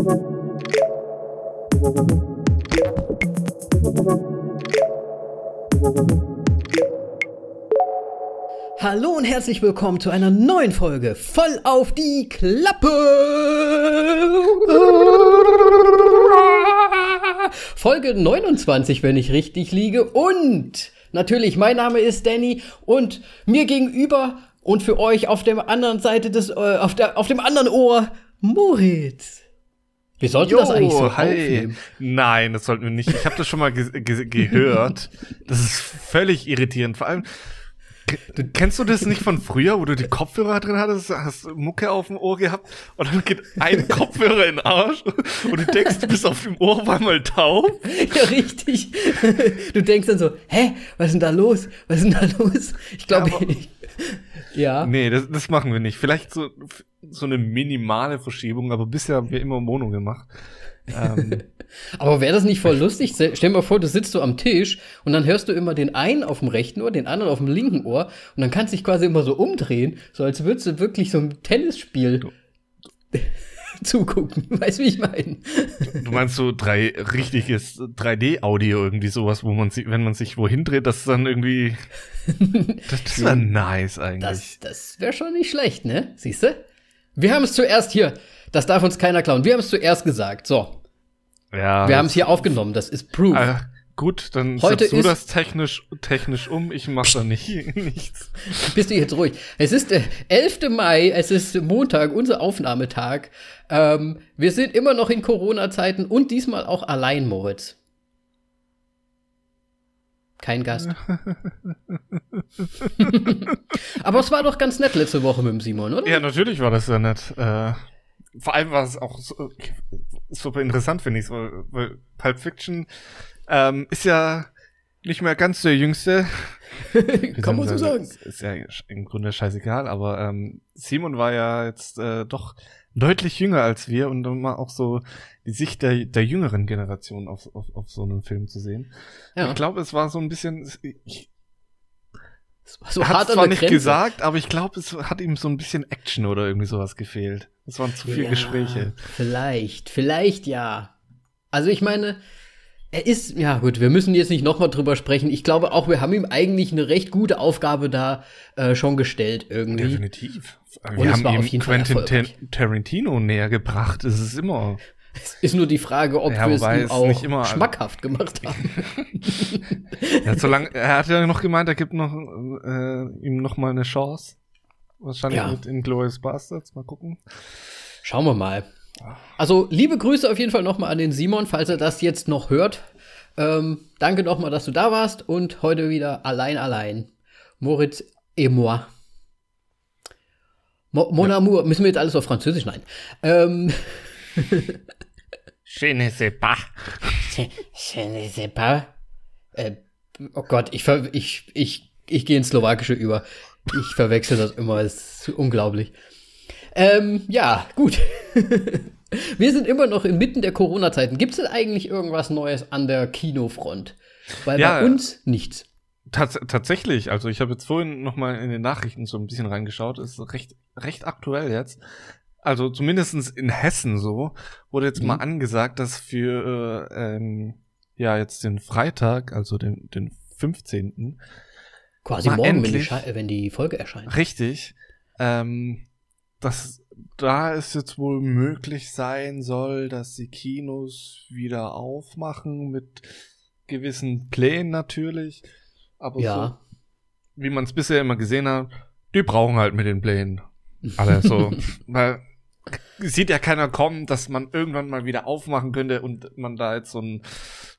Hallo und herzlich willkommen zu einer neuen Folge voll auf die Klappe. Folge 29, wenn ich richtig liege. Und natürlich, mein Name ist Danny und mir gegenüber und für euch auf der anderen Seite des, äh, auf, der, auf dem anderen Ohr, Moritz. Wir sollten Jo, das eigentlich so hi. aufnehmen. Nein, das sollten wir nicht. Ich habe das schon mal ge ge gehört. Das ist völlig irritierend. Vor allem, ke- kennst du das nicht von früher, wo du die Kopfhörer drin hattest, hast Mucke auf dem Ohr gehabt und dann geht ein Kopfhörer in den Arsch und du denkst, du bist auf dem Ohr auf einmal taub? Ja, richtig. Du denkst dann so, hä, was ist denn da los? Was ist denn da los? Ich glaube, Ja, ich, ja. Nee, das, das machen wir nicht. Vielleicht so, so eine minimale Verschiebung, aber bisher haben wir immer Mono gemacht. Ähm, Aber wäre das nicht voll lustig? Stell dir mal vor, du sitzt so am Tisch und dann hörst du immer den einen auf dem rechten Ohr, den anderen auf dem linken Ohr und dann kannst du dich quasi immer so umdrehen, so als würdest du wirklich so ein Tennisspiel zugucken. Weißt du, wie ich meine? Du meinst so drei richtiges 3D-Audio irgendwie sowas, wo man sich, wenn man sich wohin dreht, das ist dann irgendwie. Das, das wäre nice eigentlich. Das, das wäre schon nicht schlecht, ne? Siehst du? Wir haben es zuerst hier. Das darf uns keiner klauen. Wir haben es zuerst gesagt. So, ja. wir haben es hier aufgenommen. Das ist Proof. Äh, gut, dann Heute setzt du das technisch, technisch um. Ich mach da nicht nichts. Bist du jetzt ruhig? Es ist der 11. Mai, es ist Montag, unser Aufnahmetag. Ähm, wir sind immer noch in Corona-Zeiten und diesmal auch allein, Moritz. Kein Gast. Aber es war doch ganz nett letzte Woche mit dem Simon, oder? Ja, natürlich war das ja nett. Äh, vor allem war es auch so, super interessant, finde ich, weil, weil Pulp Fiction ähm, ist ja nicht mehr ganz der jüngste. Kann man so sagen. Ist, ja im Grunde scheißegal, aber ähm, Simon war ja jetzt äh, doch deutlich jünger als wir und um mal auch so die Sicht der, der jüngeren Generation auf, auf, auf so einen Film zu sehen. Ja. Ich glaube, es war so ein bisschen, ich, so hat zwar nicht Grenze. gesagt, aber ich glaube, es hat ihm so ein bisschen Action oder irgendwie sowas gefehlt. Es waren zu viele Ja, Gespräche. Vielleicht, vielleicht ja. Also ich meine, er ist, ja gut, wir müssen jetzt nicht nochmal drüber sprechen. Ich glaube auch, wir haben ihm eigentlich eine recht gute Aufgabe da äh, schon gestellt irgendwie. Definitiv. Und Wir es haben ihm Quentin. Tar- Tarantino näher gebracht. Es ist immer. Es ist nur die Frage, ob Ja, wir es ihm auch immer- schmackhaft gemacht haben. Ja, solange, er hat ja noch gemeint, er gibt noch äh, ihm noch mal eine Chance. Wahrscheinlich Ja. mit Inglourious Bastards. Mal gucken. Schauen wir mal. Also, liebe Grüße auf jeden Fall nochmal an den Simon, falls er das jetzt noch hört. Ähm, danke nochmal, dass du da warst und heute wieder allein, allein. Moritz et moi. Mo Mon amour. Müssen wir jetzt alles auf Französisch? Nein. Ähm, Je ne sais pas. je ne sais pas. Äh, oh Gott, ich, ich, ich, ich gehe ins Slowakische über. Ich verwechsel das immer, es ist unglaublich. Ähm, ja, gut. Wir sind immer noch inmitten der Corona-Zeiten. Gibt es denn eigentlich irgendwas Neues an der Kinofront? Weil Ja. bei uns nichts. Tats tatsächlich, also ich habe jetzt vorhin noch mal in den Nachrichten so ein bisschen reingeschaut, ist recht, recht aktuell jetzt. Also zumindestens in Hessen so, wurde jetzt Mhm. mal angesagt, dass für äh, ähm, ja jetzt den Freitag, also den, den 15. Quasi morgen, wenn die, endlich. Wenn die Folge erscheint. Richtig, ähm, dass da es jetzt wohl möglich sein soll, dass die Kinos wieder aufmachen mit gewissen Plänen natürlich. Aber Ja. so, wie man es bisher immer gesehen hat, die brauchen halt mit den Plänen. Alle so. Weil sieht ja keiner kommen, dass man irgendwann mal wieder aufmachen könnte und man da jetzt so einen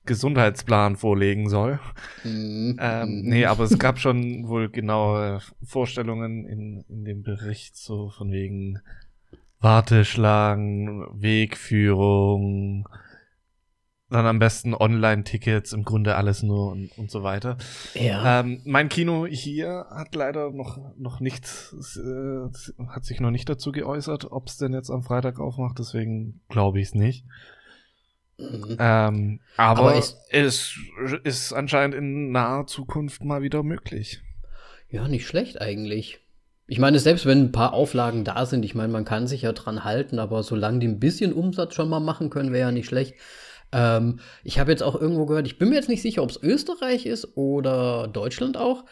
Gesundheitsplan vorlegen soll. Mhm. Ähm, Mhm. nee, aber es gab schon wohl genaue Vorstellungen in, in dem Bericht, so von wegen Warteschlangen, Wegführung, dann am besten Online-Tickets, im Grunde alles nur und, und so weiter. Ja. Ähm, mein Kino hier hat leider noch, noch nichts, äh, hat sich noch nicht dazu geäußert, ob es denn jetzt am Freitag aufmacht, deswegen glaube ich es nicht. Mhm. Ähm, aber Aber es ist anscheinend in naher Zukunft mal wieder möglich. Ja, nicht schlecht eigentlich. Ich meine, selbst wenn ein paar Auflagen da sind, ich meine, man kann sich ja dran halten, aber solange die ein bisschen Umsatz schon mal machen können, wäre ja nicht schlecht. Ähm, ich habe jetzt auch irgendwo gehört, ich bin mir jetzt nicht sicher, ob es Österreich ist oder Deutschland auch.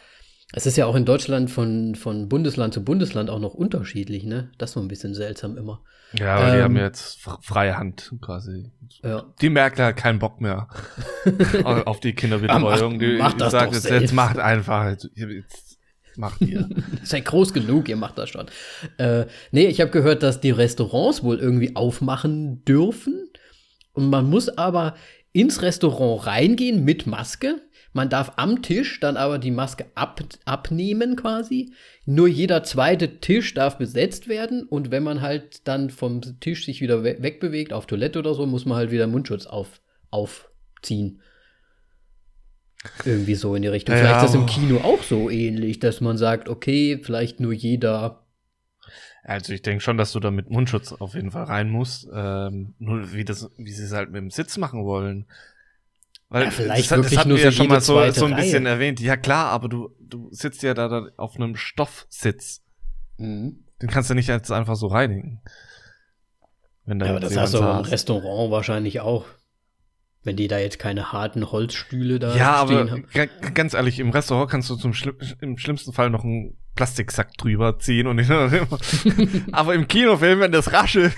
Es ist ja auch in Deutschland von, von Bundesland zu Bundesland auch noch unterschiedlich, ne? Das ist so ein bisschen seltsam immer. Ja, aber ähm, die haben jetzt freie Hand quasi. Ja. Die Merkel hat keinen Bock mehr auf die Kinderbetreuung. die, macht das sagt, jetzt, jetzt macht einfach, jetzt, jetzt macht ihr. Seid groß genug, ihr macht das schon. Äh, nee, ich habe gehört, dass die Restaurants wohl irgendwie aufmachen dürfen. Und man muss aber ins Restaurant reingehen mit Maske man darf am Tisch dann aber die Maske ab, abnehmen quasi. Nur jeder zweite Tisch darf besetzt werden und wenn man halt dann vom Tisch sich wieder we wegbewegt auf Toilette oder so, muss man halt wieder Mundschutz auf, aufziehen. Irgendwie so in die Richtung. Ja, vielleicht ist das im Kino auch so ähnlich, dass man sagt, okay, vielleicht nur jeder. Also ich denke schon, dass du da mit Mundschutz auf jeden Fall rein musst. Ähm, nur wie das, wie sie es halt mit dem Sitz machen wollen. Weil ja, vielleicht das, wirklich das hatten nur wir ja schon mal so, so ein bisschen Reihe. erwähnt. Ja klar, aber du, du sitzt ja da, da auf einem Stoffsitz. Mhm. Den kannst du nicht jetzt einfach so reinigen. Wenn da ja, aber das hast du im Restaurant wahrscheinlich auch. Wenn die da jetzt keine harten Holzstühle da ja, stehen haben. Ja, aber ganz ehrlich, im Restaurant kannst du zum Schli im schlimmsten Fall noch einen Plastiksack drüber ziehen und aber im Kinofilm, wenn das raschelt.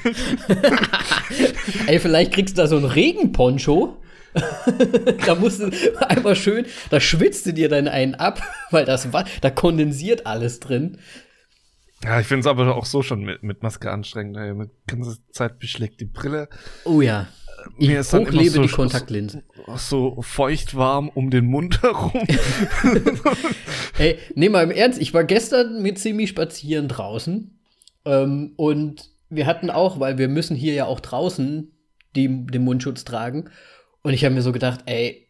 Ey, vielleicht kriegst du da so einen Regenponcho da musst du einmal schön, da schwitzt du dir dann einen ab, weil das da kondensiert alles drin. Ja, ich finde es aber auch so schon mit, mit Maske anstrengend. Ey. Mit ganze Zeit beschlägt die Brille. Oh ja. Ich Mir ist dann hochlebe so, die Kontaktlinsen. So, so feucht warm um den Mund herum. Ey, nee, mal im Ernst, ich war gestern mit Simi spazieren draußen. Ähm, und wir hatten auch, weil wir müssen hier ja auch draußen die, den Mundschutz tragen. Und ich habe mir so gedacht, ey,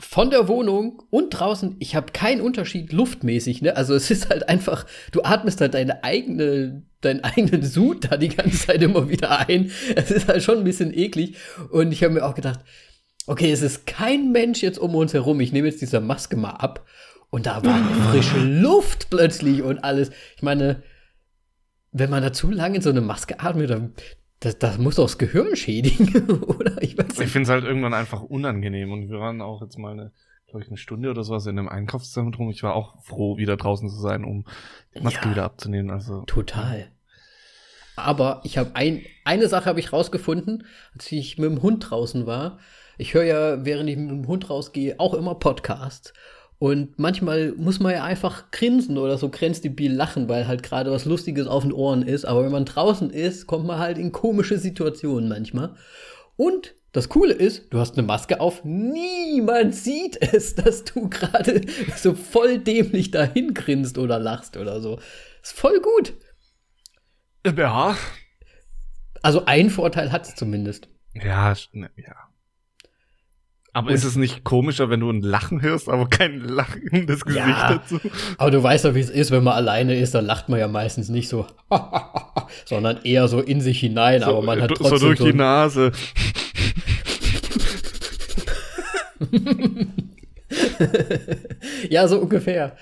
von der Wohnung und draußen, ich habe keinen Unterschied luftmäßig, ne? Also es ist halt einfach, du atmest halt deine eigene, deinen eigenen Sud da die ganze Zeit immer wieder ein. Es ist halt schon ein bisschen eklig. Und ich habe mir auch gedacht, okay, es ist kein Mensch jetzt um uns herum. Ich nehme jetzt diese Maske mal ab. Und da war eine frische Luft plötzlich und alles. Ich meine, wenn man da zu lange in so eine Maske atmet, dann, das, das muss doch das Gehirn schädigen, oder? Ich, ich finde es halt irgendwann einfach unangenehm. Und wir waren auch jetzt mal eine, glaube ich, eine Stunde oder sowas in einem Einkaufszentrum. Ich war auch froh, wieder draußen zu sein, um die Maske ja, wieder abzunehmen. Also total. Aber ich habe ein, eine Sache habe ich rausgefunden, als ich mit dem Hund draußen war. Ich höre ja, während ich mit dem Hund rausgehe, auch immer Podcasts. Und manchmal muss man ja einfach grinsen oder so grenzdebil lachen, weil halt gerade was Lustiges auf den Ohren ist. Aber wenn man draußen ist, kommt man halt in komische Situationen manchmal. Und das Coole ist, du hast eine Maske auf, niemand sieht es, dass du gerade so voll dämlich dahin grinst oder lachst oder so. Ist voll gut. Ja. Also ein Vorteil hat es zumindest. Ja, ne, ja. Aber ist es nicht komischer, wenn du ein Lachen hörst, aber kein lachendes Gesicht ja, dazu? Aber du weißt doch, wie es ist, wenn man alleine ist, dann lacht man ja meistens nicht so, sondern eher so in sich hinein, so, aber man hat trotzdem so durch die Nase. ja, so ungefähr.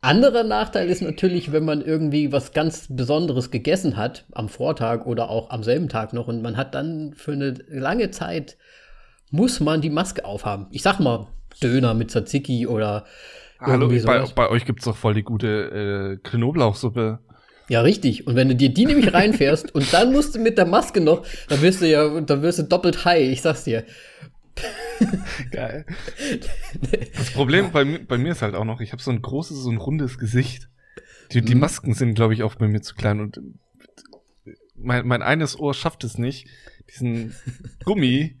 Anderer Nachteil ist natürlich, wenn man irgendwie was ganz Besonderes gegessen hat am Vortag oder auch am selben Tag noch und man hat dann für eine lange Zeit muss man die Maske aufhaben. Ich sag mal Döner mit Tzatziki oder Hallo, bei, bei, euch gibt's doch voll die gute äh, Knoblauchsuppe. Ja, richtig. Und wenn du dir die nämlich reinfährst und dann musst du mit der Maske noch, dann wirst du ja, dann wirst du doppelt high, ich sag's dir. Geil. Das Problem bei, bei mir ist halt auch noch, ich habe so ein großes, so ein rundes Gesicht. Die, die mhm. Masken sind, glaube ich, auch bei mir zu klein und mein, mein eines Ohr schafft es nicht, diesen Gummi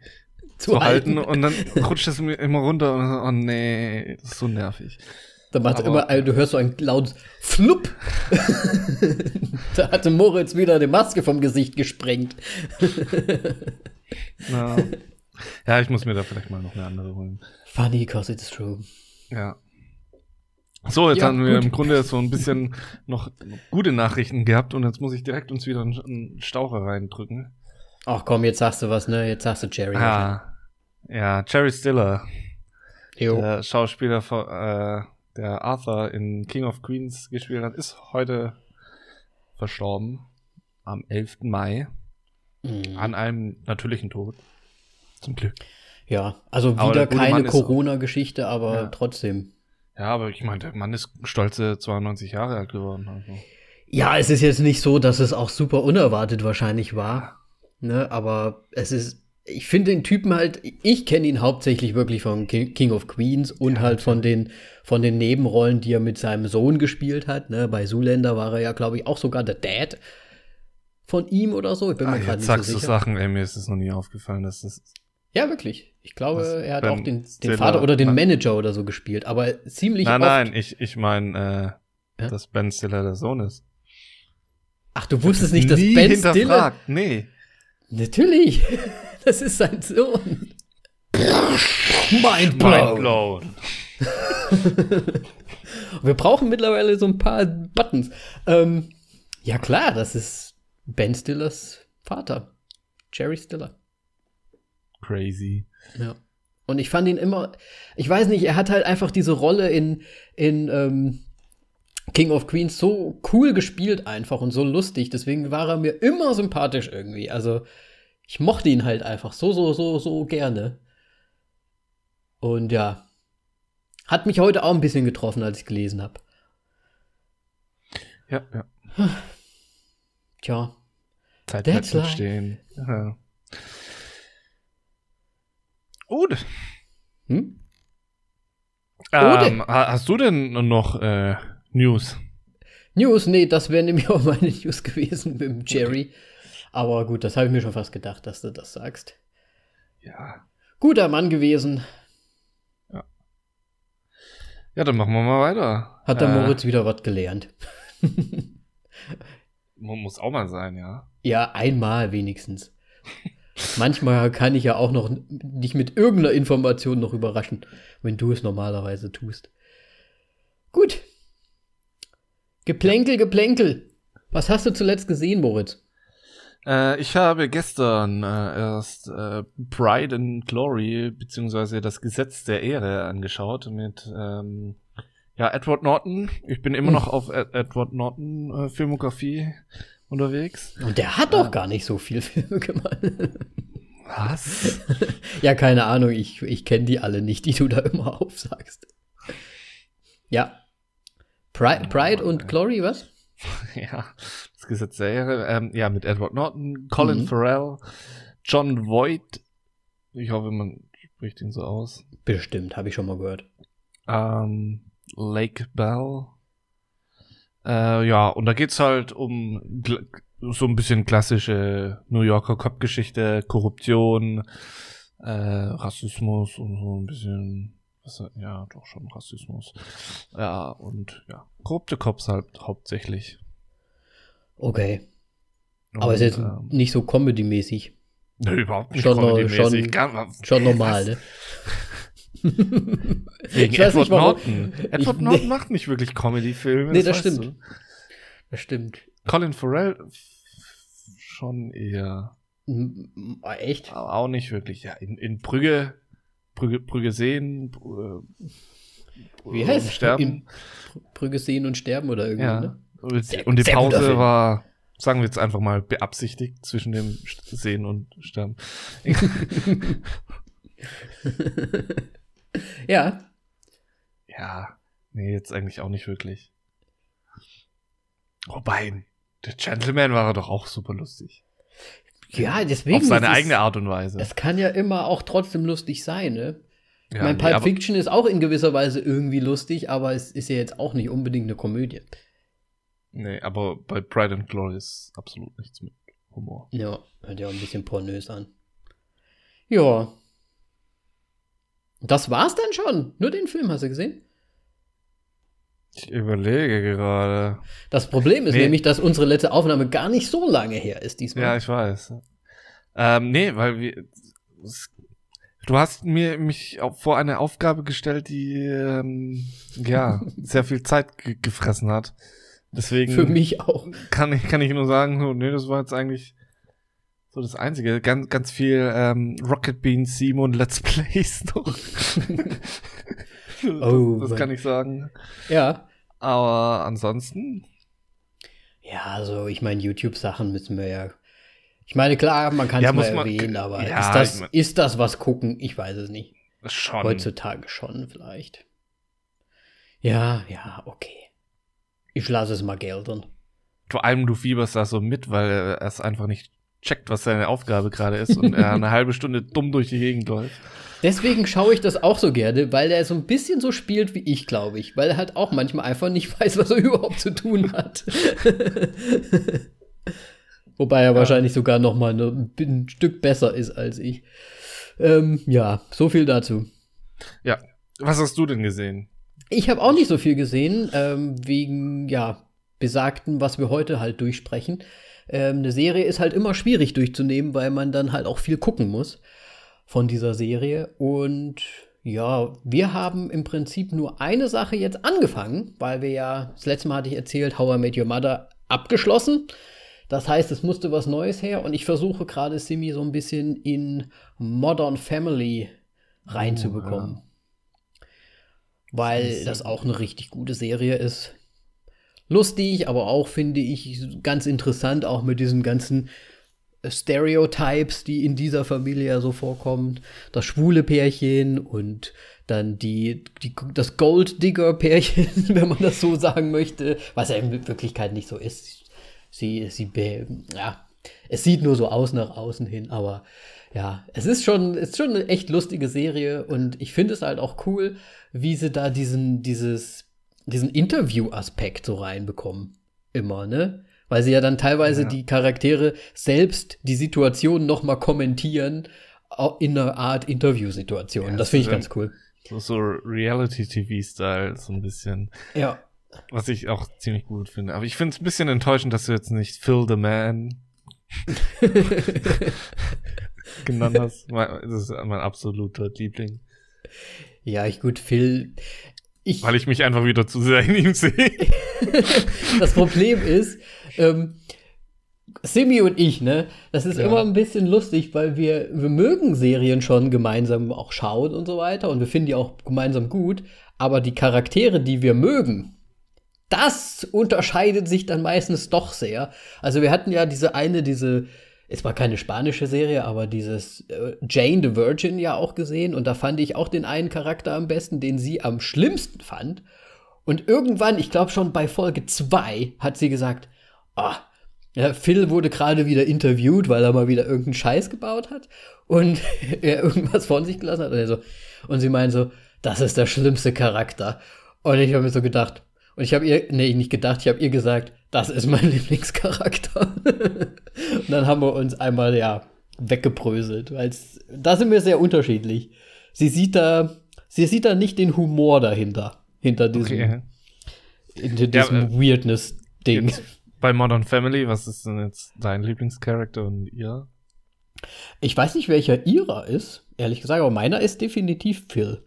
zu, halten. halten. und dann rutscht es mir immer runter und oh nee, das ist so nervig. Da macht immer, du hörst so ein lautes Flupp. da hatte Moritz wieder die Maske vom Gesicht gesprengt. ja. ja, ich muss mir da vielleicht mal noch eine andere holen. Funny, cause it's true. Ja. So, jetzt ja, haben wir gut. im Grunde so ein bisschen noch gute Nachrichten gehabt und jetzt muss ich direkt uns wieder einen Staucher reindrücken. Ach komm, jetzt sagst du was, ne? Jetzt sagst du Jerry. Ja, ja, Jerry Stiller. Jo. Der Schauspieler von, äh, der Arthur in King of Queens gespielt hat, ist heute verstorben. Am 11. Mai. Mhm. An einem natürlichen Tod. Zum Glück. Ja, also wieder keine Corona-Geschichte, aber Ja. trotzdem. Ja, aber ich meine, der Mann ist stolze 92 Jahre alt geworden. Also. Ja, es ist jetzt nicht so, dass es auch super unerwartet wahrscheinlich war. Ne, aber es ist, ich finde den Typen halt, ich kenne ihn hauptsächlich wirklich von Ki- King of Queens und halt von den, von den Nebenrollen, die er mit seinem Sohn gespielt hat. Ne, bei Zoolander war er ja, glaube ich, auch sogar der Dad von ihm oder so. Ich bin Ah, mir gerade nicht so sagst du sicher. Sachen, ey, mir ist es noch nie aufgefallen, dass das. Ja, wirklich. Ich glaube, Was? er hat auch den, den Vater oder den. Manager oder so gespielt, aber ziemlich Nein, oft. nein, ich, ich meine, äh, Ja? dass Ben Stiller der Sohn ist. Ach, du wusstest nicht, dass Ben Stiller. nee. Natürlich. Das ist sein Sohn. Mind blown. Wir brauchen mittlerweile so ein paar Buttons. Ähm, ja, klar, das ist Ben Stillers Vater. Jerry Stiller. Crazy. Ja. Und ich fand ihn immer, ich weiß nicht, er hat halt einfach diese Rolle in, in ähm, King of Queens so cool gespielt einfach und so lustig. Deswegen war er mir immer sympathisch irgendwie. Also ich mochte ihn halt einfach so, so, so, so gerne. Und ja, hat mich heute auch ein bisschen getroffen, als ich gelesen habe. Ja, ja. Tja, Zeit bleibt life. stehen. Ja. Gut. hm? Ähm, ha- hast du denn noch äh, News? News, nee, das wäre nämlich auch meine News gewesen mit dem Jerry. Aber gut, das habe ich mir schon fast gedacht, dass du das sagst. Ja. Guter Mann gewesen. Ja, dann machen wir mal weiter. Hat der Äh, Moritz wieder was gelernt. mu- Muss auch mal sein, ja. Ja, einmal wenigstens. Manchmal kann ich ja auch noch dich mit irgendeiner Information noch überraschen, wenn du es normalerweise tust. Gut. Geplänkel, Geplänkel. Was hast du zuletzt gesehen, Moritz? Äh, ich habe gestern äh, erst äh, Pride and Glory beziehungsweise das Gesetz der Ehre angeschaut mit ähm, ja Edward Norton. Ich bin immer noch auf Ed Edward Norton äh, Filmografie unterwegs. Und der hat doch gar nicht so viel Filme gemacht. Was? ja, keine Ahnung, ich, ich kenne die alle nicht, die du da immer aufsagst. Ja. Pride, Pride und Glory, was? ja, das Gesetz der Ehre. Ähm, ja, mit Edward Norton, Colin Mhm. Farrell, John Voight. Ich hoffe, man spricht ihn so aus. Bestimmt, habe ich schon mal gehört. Ähm, Lake Bell. Äh, ja, und da geht's halt um so ein bisschen klassische New Yorker Cop-Geschichte, Korruption, äh, Rassismus und so ein bisschen, ja, doch schon Rassismus. Ja, und ja, korrupte Cops halt hauptsächlich. Okay. Aber ist jetzt Und, ähm, nicht so comedy-mäßig. Nö, überhaupt nicht Schon comedy-mäßig. schon- Schon normal, ne? Wegen Ich Edward nicht, Norton. Edward Ich- Norton macht nicht wirklich Comedy-Filme. Nee, das weißt stimmt. du. Das stimmt. Colin Farrell schon eher. Echt? Aber auch nicht wirklich. Ja, in, in Brügge, Brügge, Brügge sehen, äh, Wie heißt es? Sterben. Brügge sehen und sterben oder irgendwie, Ja. ne? Und Sehr- und die Pause war, sagen wir jetzt einfach mal, beabsichtigt zwischen dem Sehen und Sterben. ja. Ja, nee, jetzt eigentlich auch nicht wirklich. Wobei, der Gentleman war doch auch super lustig. Ja, deswegen. Auf seine eigene Art und Weise. Es kann ja immer auch trotzdem lustig sein, ne? Ja, meine, nee, Pulp Fiction ist auch in gewisser Weise irgendwie lustig, aber es ist ja jetzt auch nicht unbedingt eine Komödie. Nee, aber bei Pride and Glory ist absolut nichts mit Humor. Ja, hört ja auch ein bisschen pornös an. Ja. Das war's dann schon. Nur den Film hast du gesehen? Ich überlege gerade. Das Problem ist Nee. nämlich, dass unsere letzte Aufnahme gar nicht so lange her ist diesmal. Ja, ich weiß. Ähm, nee, weil wir. Du hast mir mich vor eine Aufgabe gestellt, die ähm, ja sehr viel Zeit ge gefressen hat. Deswegen Für mich auch. kann ich kann ich nur sagen, so, nee, das war jetzt eigentlich so das Einzige. Ganz ganz viel ähm, Rocket Beans Simon Let's Plays noch. Oh, das, das kann ich sagen. Ja. Aber ansonsten, Ja, also ich meine, YouTube-Sachen müssen wir ja. Ich meine, klar, man kann es Ja, mal man- erwähnen, aber ja, ist, das, ich mein- ist das was gucken? Ich weiß es nicht. schon. Heutzutage schon vielleicht. Ja, ja, okay. Ich lasse es mal gelten. Vor allem du fieberst da so mit, weil er es einfach nicht checkt, was seine Aufgabe gerade ist und er eine halbe Stunde dumm durch die Gegend läuft. Deswegen schaue ich das auch so gerne, weil er so ein bisschen so spielt wie ich, glaube ich. Weil er halt auch manchmal einfach nicht weiß, was er überhaupt zu tun hat. Wobei er wahrscheinlich sogar noch mal ne- ein Stück besser ist als ich. Ähm, ja, so viel dazu. Ja. Was hast du denn gesehen? Ich habe auch nicht so viel gesehen, ähm, wegen, ja, besagten, was wir heute halt durchsprechen. Ähm, eine Serie ist halt immer schwierig durchzunehmen, weil man dann halt auch viel gucken muss von dieser Serie. Und ja, wir haben im Prinzip nur eine Sache jetzt angefangen, weil wir ja, das letzte Mal hatte ich erzählt, How I Met Your Mother abgeschlossen. Das heißt, es musste was Neues her und ich versuche gerade Simi so ein bisschen in Modern Family reinzubekommen. Weil Das ist das auch eine richtig gute Serie ist. Lustig, aber auch finde ich ganz interessant, auch mit diesen ganzen Stereotypes, die in dieser Familie ja so vorkommen. Das schwule Pärchen und dann die, die, das Gold-Digger-Pärchen, wenn man das so sagen möchte, was ja in Wirklichkeit nicht so ist. Sie, sie, ja, es sieht nur so aus nach außen hin, aber ja, es ist schon, es ist schon eine echt lustige Serie und ich finde es halt auch cool, wie sie da diesen, dieses, diesen Interview-Aspekt so reinbekommen. Immer, ne? Weil sie ja dann teilweise Ja. die Charaktere selbst die Situation noch mal kommentieren in einer Art Interview-Situation. Ja, das finde ich ganz cool. So, so Reality-TV-Style, so ein bisschen. Ja. Was ich auch ziemlich gut finde. Aber ich finde es ein bisschen enttäuschend, dass du jetzt nicht Phil the Man genannt hast. Das ist mein absoluter Liebling. ja, ich gut, Phil. Ich, Weil ich mich einfach wieder zu sehr in ihm sehe. das Problem ist, ähm, Simi und ich, ne, das ist Ja. immer ein bisschen lustig, weil wir, wir mögen Serien schon gemeinsam auch schauen und so weiter und wir finden die auch gemeinsam gut, aber die Charaktere, die wir mögen, das unterscheidet sich dann meistens doch sehr. Also wir hatten ja diese eine, diese, es war keine spanische Serie, aber dieses äh, Jane the Virgin ja auch gesehen und da fand ich auch den einen Charakter am besten, den sie am schlimmsten fand. Und irgendwann, ich glaube schon bei Folge 2, hat sie gesagt, ah, ja, Phil wurde gerade wieder interviewt, weil er mal wieder irgendeinen Scheiß gebaut hat und er irgendwas von sich gelassen hat. Und, so, und sie meint so, das ist der schlimmste Charakter. Und ich habe mir so gedacht, und ich habe ihr, nee, nicht gedacht, ich habe ihr gesagt, das ist mein Lieblingscharakter. und dann haben wir uns einmal, ja, weggebröselt, weil da sind wir sehr unterschiedlich. Sie sieht da, sie sieht da nicht den Humor dahinter, hinter diesem, Okay. hinter diesem äh, Weirdness-Ding. Jetzt bei Modern Family, was ist denn jetzt dein Lieblingscharakter und ihr? Ich weiß nicht, welcher ihrer ist, ehrlich gesagt, aber meiner ist definitiv Phil.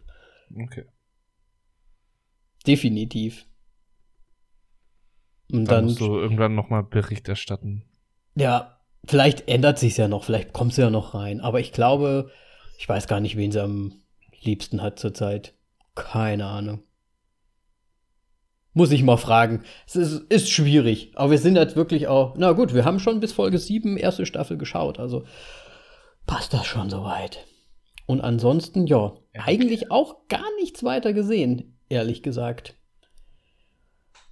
Okay. Definitiv. Und Dann dann, musst du irgendwann nochmal Bericht erstatten. ja, vielleicht ändert sich's ja noch, vielleicht kommt sie ja noch rein. Aber ich glaube, ich weiß gar nicht, wen sie am liebsten hat zurzeit. Keine Ahnung. Muss ich mal fragen. Es ist, ist schwierig. Aber wir sind jetzt wirklich auch. Na gut, wir haben schon bis Folge 7 erste Staffel geschaut. Also passt das schon soweit. Und ansonsten, ja, eigentlich auch gar nichts weiter gesehen, ehrlich gesagt.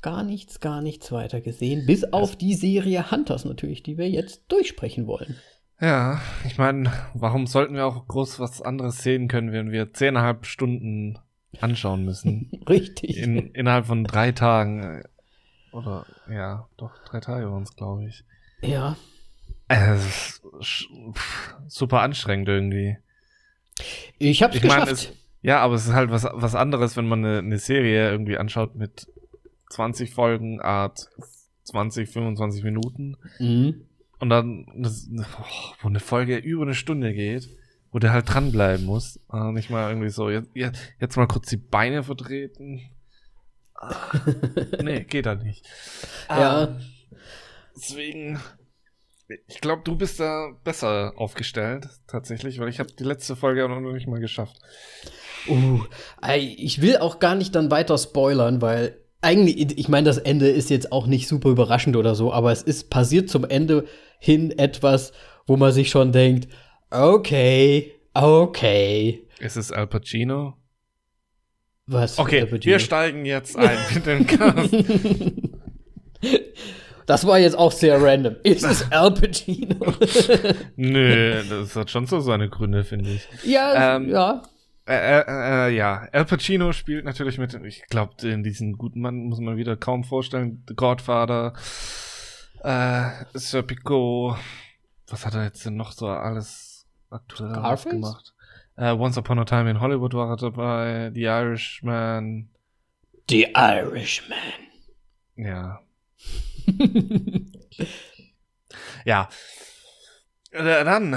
Gar nichts, gar nichts weiter gesehen. Bis auf die Serie Hunters natürlich, die wir jetzt durchsprechen wollen. Ja, ich meine, warum sollten wir auch groß was anderes sehen können, wenn wir zehneinhalb Stunden anschauen müssen? Richtig. In, innerhalb von drei Tagen. äh, Oder, ja, doch, drei Tage waren es, glaube ich. ja. Äh, es ist super anstrengend irgendwie. Ich hab's Ich geschafft. es, ja, aber es ist halt was, was anderes, wenn man eine, eine Serie irgendwie anschaut mit 20 Folgen, Art 20, 25 Minuten. mhm. Und dann, das, oh, wo eine Folge über eine Stunde geht, wo der halt dranbleiben muss. Äh, nicht mal irgendwie so, jetzt, jetzt jetzt mal kurz die Beine vertreten. Ah, nee, geht da nicht. Ja. Ähm, Deswegen, ich glaube, du bist da besser aufgestellt, tatsächlich, weil ich habe die letzte Folge auch noch nicht mal geschafft. Uh, ich will auch gar nicht dann weiter spoilern, weil eigentlich, ich meine, das Ende ist jetzt auch nicht super überraschend oder so, aber es ist passiert zum Ende hin etwas, wo man sich schon denkt, okay, okay. Ist es Al Pacino? Was? Okay, wir steigen jetzt ein mit dem Cast. Das war jetzt auch sehr random. Ist es Al Pacino? Nö, das hat schon so seine Gründe, finde ich. Ja, ähm, ja. Äh, äh, äh, ja, Al Pacino spielt natürlich mit, ich glaube, in diesen guten Mann muss man wieder kaum vorstellen. The Godfather, äh, Serpico, was hat er jetzt denn noch so alles aktuell gemacht? Uh, Once Upon a Time in Hollywood war er dabei, The Irishman. The Irishman. Ja. ja. Äh, dann,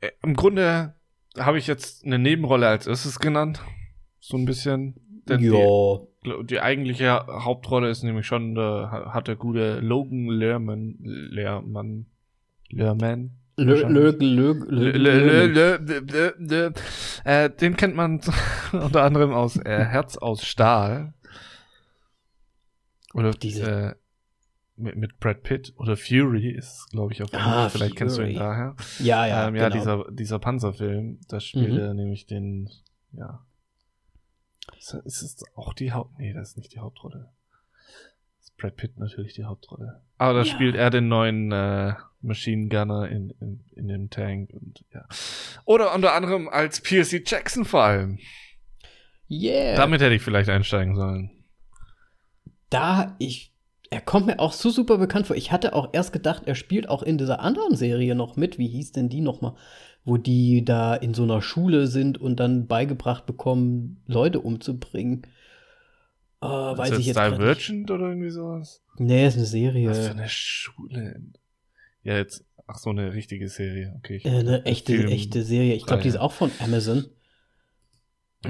äh, im Grunde habe ich jetzt eine Nebenrolle als erstes genannt. So ein bisschen. Denn ja. Die, die eigentliche Hauptrolle ist nämlich schon, der, hat der gute Logan Lerman, Lerman, Lerman, den kennt man unter anderem aus äh, Herz aus Stahl. Oder diese. Äh, mit, mit Brad Pitt oder Fury ist, glaube ich, auf ah, Vielleicht Fury. kennst du ihn daher. Ja, ja. Ähm, ja, genau. dieser, dieser Panzerfilm, da spielt mhm. er nämlich den, ja. Ist, ist es auch die Haupt. Nee, das ist nicht die Hauptrolle. Ist Brad Pitt natürlich die Hauptrolle. Aber da ja. spielt er den neuen äh, Machine Gunner in, in, in dem Tank und ja. Oder unter anderem als PLC Jackson vor allem. Yeah. Damit hätte ich vielleicht einsteigen sollen. Da, ich, er kommt mir auch so super bekannt vor. Ich hatte auch erst gedacht, er spielt auch in dieser anderen Serie noch mit. Wie hieß denn die nochmal? Wo die da in so einer Schule sind und dann beigebracht bekommen, Leute umzubringen. Uh, weiß ist ich jetzt Divergent oder irgendwie sowas? Nee, ist eine Serie. Was für eine Schule. Ja, jetzt, ach so, eine richtige Serie, okay. Äh, eine echte, Film echte Serie. Ich glaube, die ist auch von Amazon.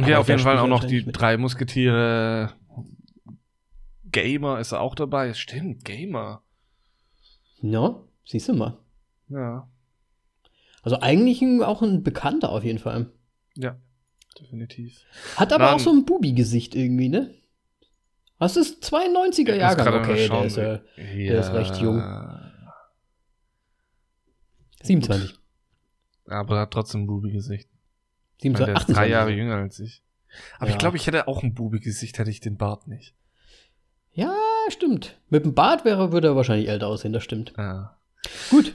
Ja, auf jeden Fall auch noch die drei Musketiere. Gamer ist er auch dabei. Stimmt, Gamer. Ja, siehst du mal. Ja. Also eigentlich auch ein Bekannter auf jeden Fall. Ja, definitiv. Hat aber Dann, auch so ein Bubi-Gesicht irgendwie, ne? Was ist 92er Jahrgang? Okay, der ist, äh, ja. der ist recht jung. 27. Aber hat trotzdem ein Bubi-Gesicht. 27, der ist drei Jahre jünger als ich. Aber ja. ich glaube, ich hätte auch ein Bubi-Gesicht, hätte ich den Bart nicht. Ja, stimmt. Mit dem Bart wäre, würde er wahrscheinlich älter aussehen, das stimmt. Ja. Gut.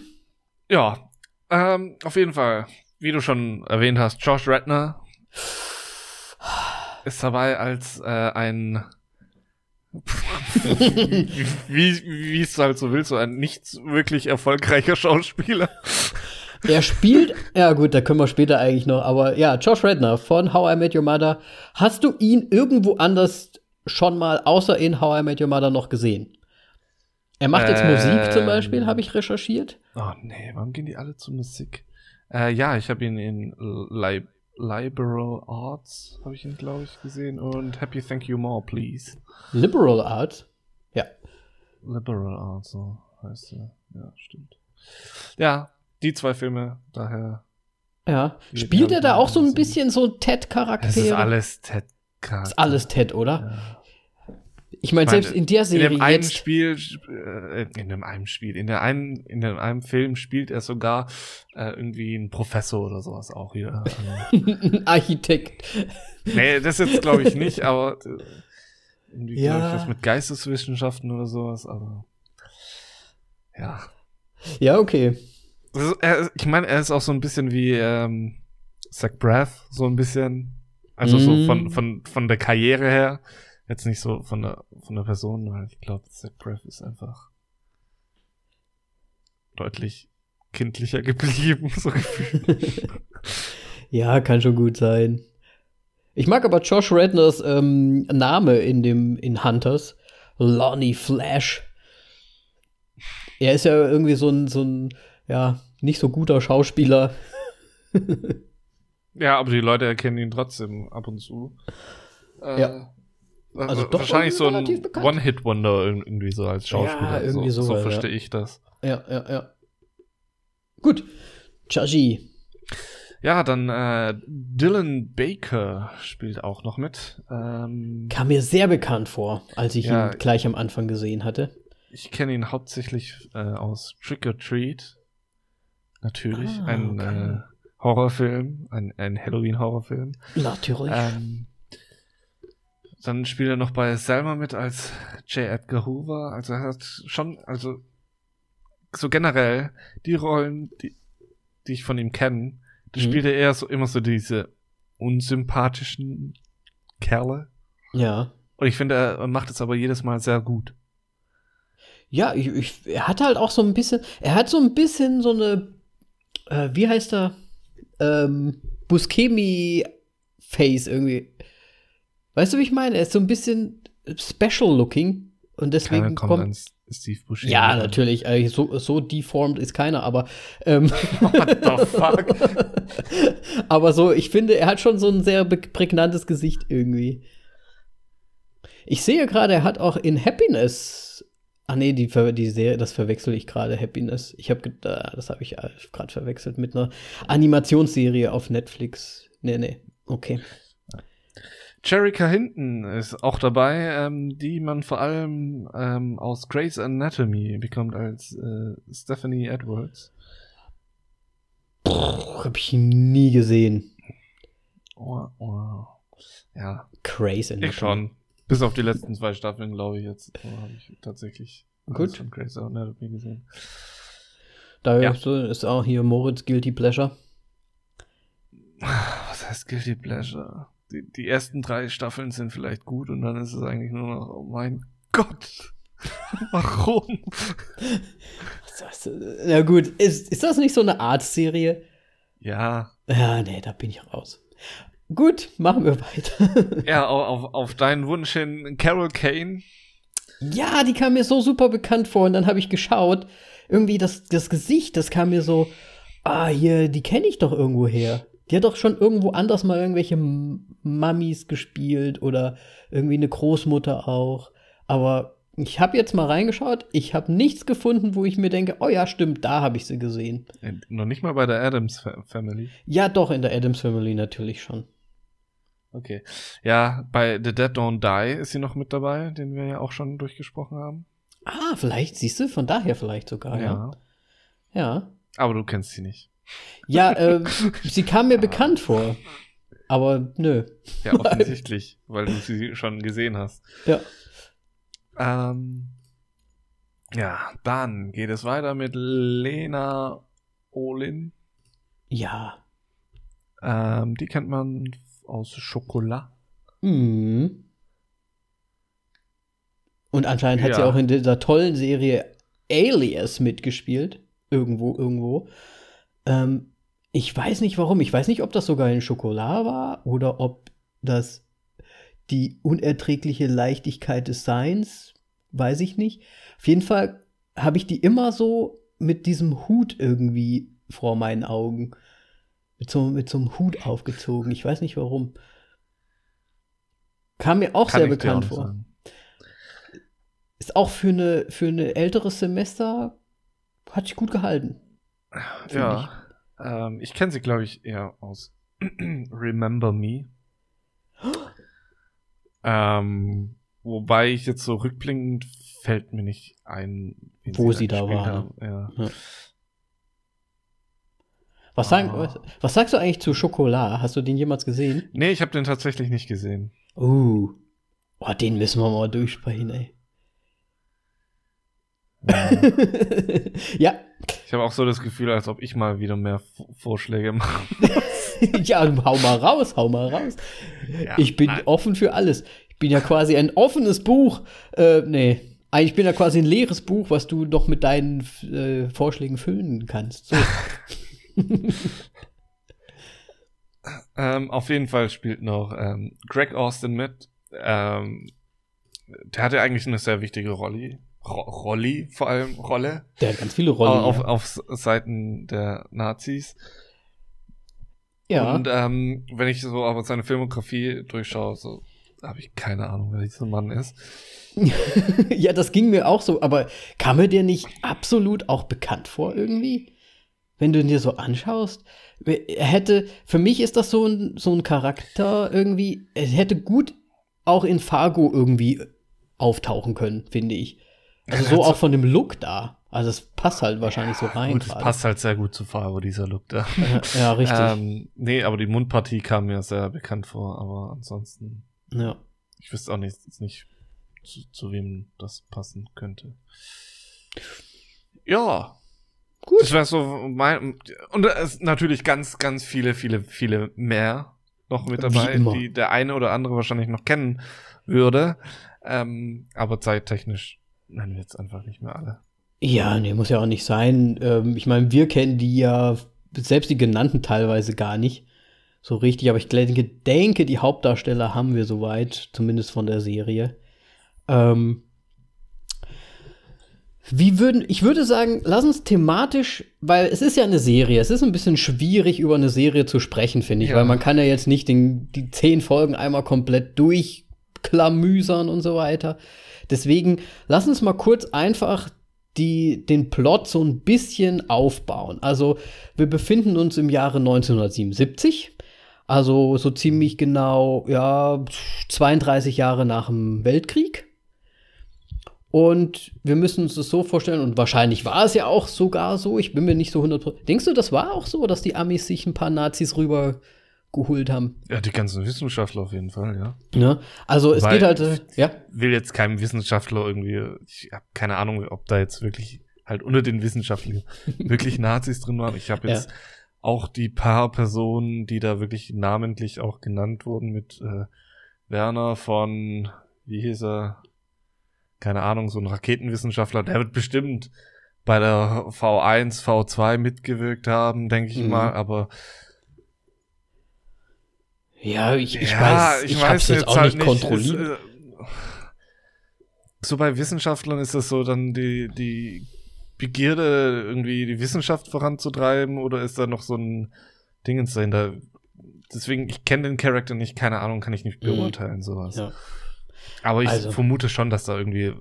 Ja, ähm, auf jeden Fall, wie du schon erwähnt hast, Josh Redner ist dabei als äh, ein wie, wie es halt so will, so ein nicht wirklich erfolgreicher Schauspieler. Er spielt, ja gut, da können wir später eigentlich noch, aber ja, Josh Redner von How I Met Your Mother. Hast du ihn irgendwo anders schon mal außer in How I Met Your Mother noch gesehen? Er macht jetzt ähm, Musik zum Beispiel, habe ich recherchiert. Oh nee, warum gehen die alle zur Musik? Äh, ja, ich habe ihn in Li Liberal Arts, habe ich ihn, glaube ich, gesehen. Und Happy Thank You More, Please. Liberal Arts? Ja. Liberal Arts, so heißt er. Ja, stimmt. Ja, die zwei Filme, daher. Ja. Spielt er da auch so ein bisschen so Ted-Charakter? Das ist alles Ted-Charakter. Ist alles Ted, oder? Ja. Ich meine, selbst in der Serie. In dem einen Spiel, äh, in dem einen Spiel, in der einen, in dem einen Film spielt er sogar äh, irgendwie einen Professor oder sowas auch hier. Ein Architekt. Nee, das jetzt glaube ich nicht, aber äh, irgendwie ja. glaube ich das mit Geisteswissenschaften oder sowas, aber ja. Ja, okay. Ist, er, ich meine, er ist auch so ein bisschen wie ähm, Zach Braff, so ein bisschen. Also mm. so von, von, von der Karriere her. Jetzt nicht so von der, von der Person, weil ich glaube, Zach Braff ist einfach deutlich kindlicher geblieben, so gefühlt. ja, kann schon gut sein. Ich mag aber Josh Redners ähm, Name in dem in Hunters, Lonnie Flash. Er ist ja irgendwie so ein, so ein ja, nicht so guter Schauspieler. ja, aber die Leute erkennen ihn trotzdem ab und zu. Äh, ja. Also doch wahrscheinlich so ein One-Hit-Wonder irgendwie so als Schauspieler. Ja, irgendwie so, so, so verstehe ja. ich das. Ja, ja, ja. Gut. Chaji. Ja, dann äh, Dylan Baker spielt auch noch mit. Ähm, Kam mir sehr bekannt vor, als ich Ja. ihn gleich am Anfang gesehen hatte. ich kenne ihn hauptsächlich äh, aus Trick or Treat. Natürlich. Ah, ein okay. äh, Horrorfilm, ein, ein Halloween-Horrorfilm. Natürlich. Ähm, dann spielt er noch bei Selma mit als J. Edgar Hoover. Also er hat schon, also so generell die Rollen, die, die ich von ihm kenne, da Mhm. spielt er eher so immer so diese unsympathischen Kerle. ja. Und ich finde, er macht es aber jedes Mal sehr gut. Ja, ich, ich, er hat halt auch so ein bisschen, er hat so ein bisschen so eine, äh, wie heißt er? Ähm, Buscemi-Face irgendwie. Weißt du, wie ich meine? Er ist so ein bisschen special looking und deswegen Keiner kommt kommt. Steve Buscemi. ja, natürlich. Äh, so, so deformed ist keiner, aber ähm, What the fuck? aber so, ich finde, er hat schon so ein sehr prägnantes Gesicht irgendwie. Ich sehe gerade, er hat auch in Happiness. Ah nee, die, die Serie, das verwechsel ich gerade, Happiness. Ich habe das habe ich gerade verwechselt mit einer Animationsserie auf Netflix. Nee, nee. Okay. Cherika Hinton ist auch dabei, ähm, die man vor allem ähm, aus Grey's Anatomy bekommt als äh, Stephanie Edwards. Puh, hab ich nie gesehen. Oh, oh. Ja, Crazy. ich schon. Bis auf die letzten zwei Staffeln, glaube ich, jetzt oh, habe ich tatsächlich Gut. von Grey's Anatomy gesehen. Da Ja. ist auch hier Moritz Guilty Pleasure. Was heißt Guilty Pleasure? Die, die ersten drei Staffeln sind vielleicht gut und dann ist es eigentlich nur noch, oh mein Gott. Warum? Na gut, ist, ist das nicht so eine Art-Serie? Ja, Ja, nee, da bin ich raus. Gut, machen wir weiter. ja, auf, auf, auf deinen Wunsch hin, Carol Kane. ja, die kam mir so super bekannt vor und dann habe ich geschaut. Irgendwie das, das Gesicht, das kam mir so, ah, hier, die kenne ich doch irgendwo her. Die hat doch schon irgendwo anders mal irgendwelche M- Mammis gespielt oder irgendwie eine Großmutter auch. Aber ich habe jetzt mal reingeschaut, ich habe nichts gefunden, wo ich mir denke, oh ja, stimmt, da habe ich sie gesehen. Äh, Noch nicht mal bei der Adams Fa- Family. Ja, doch, in der Adams Family natürlich schon. Okay. Ja, bei The Dead Don't Die ist sie noch mit dabei, den wir ja auch schon durchgesprochen haben. Ah, vielleicht, siehst du, von daher vielleicht sogar, ja. Ja. Aber du kennst sie nicht. Ja, äh, sie kam mir bekannt vor. Aber nö. Ja, offensichtlich, weil du sie schon gesehen hast. Ja. Ähm, ja, dann geht es weiter mit Lena Olin. Ja. Ähm, die kennt man aus Schokolade. Mhm. Und anscheinend hat sie auch in dieser tollen Serie Alias mitgespielt. Irgendwo, irgendwo. Ähm, ich weiß nicht warum. Ich weiß nicht, ob das sogar in Schokolade war oder ob das die unerträgliche Leichtigkeit des Seins. Weiß ich nicht. Auf jeden Fall habe ich die immer so mit diesem Hut irgendwie vor meinen Augen. Mit so, mit so einem Hut aufgezogen. Ich weiß nicht warum. Kam mir auch sehr ich dir bekannt nicht vor. sagen. Ist auch für eine für eine älteres Semester hat sich gut gehalten. Ja. Ähm, ich kenne sie, glaube ich, eher aus Remember Me. ähm, wobei ich jetzt so rückblickend fällt mir nicht ein, Wo sie da gespielt war, haben. Ja. Was, sagen, Ah. was, was sagst du eigentlich zu Schokolade? Hast du den jemals gesehen? Nee, ich habe den tatsächlich nicht gesehen. Uh. Oh, den müssen wir mal durchsprechen, ey. Ja, Ich habe auch so das Gefühl, als ob ich mal wieder mehr V Vorschläge mache. ja, hau mal raus, hau mal raus. Ja, ich bin nein. offen für alles. Ich bin ja quasi ein offenes Buch. Äh, nee. Eigentlich bin ja quasi ein leeres Buch, was du doch mit deinen äh, Vorschlägen füllen kannst. So. Ähm, auf jeden Fall spielt noch ähm, Greg Austin mit. Ähm, der hatte eigentlich eine sehr wichtige Rolle. Ro Rolli, vor allem Rolle. Der hat ganz viele Rollen. auf, ja. auf Seiten der Nazis. ja. Und ähm, wenn ich so aber seine Filmografie durchschaue, so habe ich keine Ahnung, wer dieser Mann ist. ja, das ging mir auch so, aber kam mir der nicht absolut auch bekannt vor irgendwie? wenn du ihn dir so anschaust. Er hätte, für mich ist das so ein, so ein Charakter irgendwie, er hätte gut auch in Fargo irgendwie auftauchen können, finde ich. Also so auch von dem Look da. Also es passt halt wahrscheinlich so rein. Gut, es passt halt sehr gut zu Fargo, dieser Look da. Ja, ja richtig. ähm, nee, aber die Mundpartie kam mir sehr bekannt vor, aber ansonsten. Ja. Ich wüsste auch nicht, nicht zu, zu wem das passen könnte. Ja. Gut. Das wäre so mein. Und es natürlich ganz, ganz viele, viele, viele mehr noch mit dabei, die der eine oder andere wahrscheinlich noch kennen würde. Ähm, aber zeittechnisch nennen wir jetzt einfach nicht mehr alle. Ja, nee, muss ja auch nicht sein. Ähm, ich meine, wir kennen die ja, selbst die genannten teilweise gar nicht so richtig, aber ich denke, denke die Hauptdarsteller haben wir soweit, zumindest von der Serie. Ähm, wie würden, ich würde sagen, lass uns thematisch, weil es ist ja eine Serie, es ist ein bisschen schwierig, über eine Serie zu sprechen, finde ich, ja. weil man kann ja jetzt nicht den, die zehn Folgen einmal komplett durchklamüsern und so weiter. Deswegen, lass uns mal kurz einfach die, den Plot so ein bisschen aufbauen. Also, wir befinden uns im Jahre 1977. Also so ziemlich genau, ja, 32 Jahre nach dem Weltkrieg. Und wir müssen uns das so vorstellen, und wahrscheinlich war es ja auch sogar so, ich bin mir nicht so 100%. Denkst du, das war auch so, dass die Amis sich ein paar Nazis rüber geholt haben? Ja, die ganzen Wissenschaftler auf jeden Fall, ja. Ja, also es Weil geht halt, äh, ja. will jetzt keinem Wissenschaftler irgendwie, ich habe keine Ahnung, ob da jetzt wirklich halt unter den Wissenschaftlern wirklich Nazis drin waren. Ich habe jetzt ja. auch die paar Personen, die da wirklich namentlich auch genannt wurden mit äh, Werner von, wie hieß er? keine Ahnung, so ein Raketenwissenschaftler, der wird bestimmt bei der V1, V2 mitgewirkt haben, denke ich mhm. mal, aber ja, ich, ich ja, weiß, ich, ich weiß jetzt auch halt nicht kontrolliert. Ist, äh, so bei Wissenschaftlern ist das so dann die, die Begierde, irgendwie die Wissenschaft voranzutreiben oder ist da noch so ein Dingens dahinter? Deswegen, ich kenne den Charakter nicht, keine Ahnung, kann ich nicht mhm. beurteilen, sowas. Ja. Aber ich also, vermute schon, dass da irgendwie,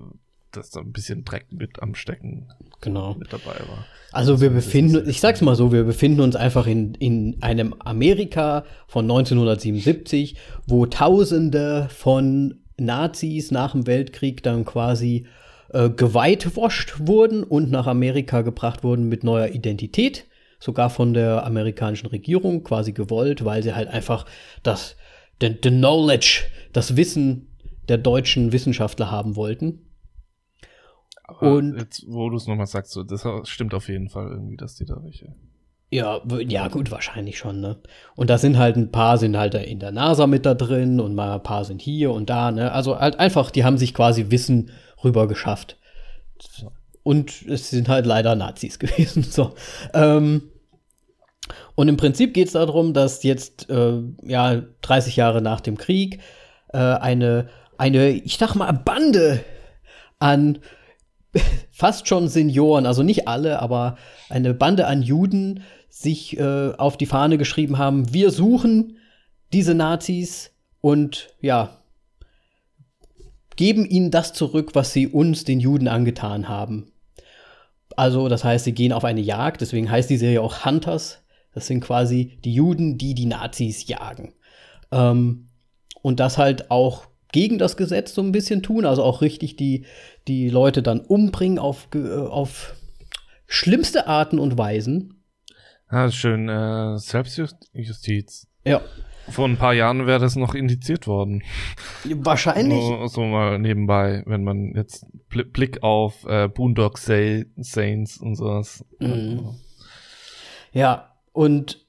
dass da ein bisschen Dreck mit am Stecken genau. mit dabei war. Also wir befinden, ich sag's mal so, wir befinden uns einfach in, in einem Amerika von 1977, wo Tausende von Nazis nach dem Weltkrieg dann quasi äh, geweihtwascht wurden und nach Amerika gebracht wurden mit neuer Identität, sogar von der amerikanischen Regierung quasi gewollt, weil sie halt einfach das, the, the knowledge, das Wissen der deutschen Wissenschaftler haben wollten. Aber und jetzt, wo du es nochmal sagst, so, das stimmt auf jeden Fall irgendwie, dass die da welche. Ja, ja, gut, wahrscheinlich schon, ne? Und da sind halt ein paar sind halt in der NASA mit da drin und mal ein paar sind hier und da, ne? Also halt einfach, die haben sich quasi Wissen rüber geschafft. Und es sind halt leider Nazis gewesen, so. Ähm, und im Prinzip geht es darum, dass jetzt, äh, ja, 30 Jahre nach dem Krieg, äh, eine eine, ich sag mal, Bande an fast schon Senioren, also nicht alle, aber eine Bande an Juden sich äh, auf die Fahne geschrieben haben, wir suchen diese Nazis und ja, geben ihnen das zurück, was sie uns, den Juden, angetan haben. Also, das heißt, sie gehen auf eine Jagd, deswegen heißt die Serie auch Hunters. Das sind quasi die Juden, die die Nazis jagen. Ähm, und das halt auch gegen das Gesetz so ein bisschen tun, also auch richtig die, die Leute dann umbringen auf, äh, auf schlimmste Arten und Weisen. Ah, schön, äh, Selbstjustiz. Ja. Vor ein paar Jahren wäre das noch indiziert worden. Wahrscheinlich. So, so, mal nebenbei, wenn man jetzt Blick auf äh, Boondock Saints und sowas. Mhm. Ja, und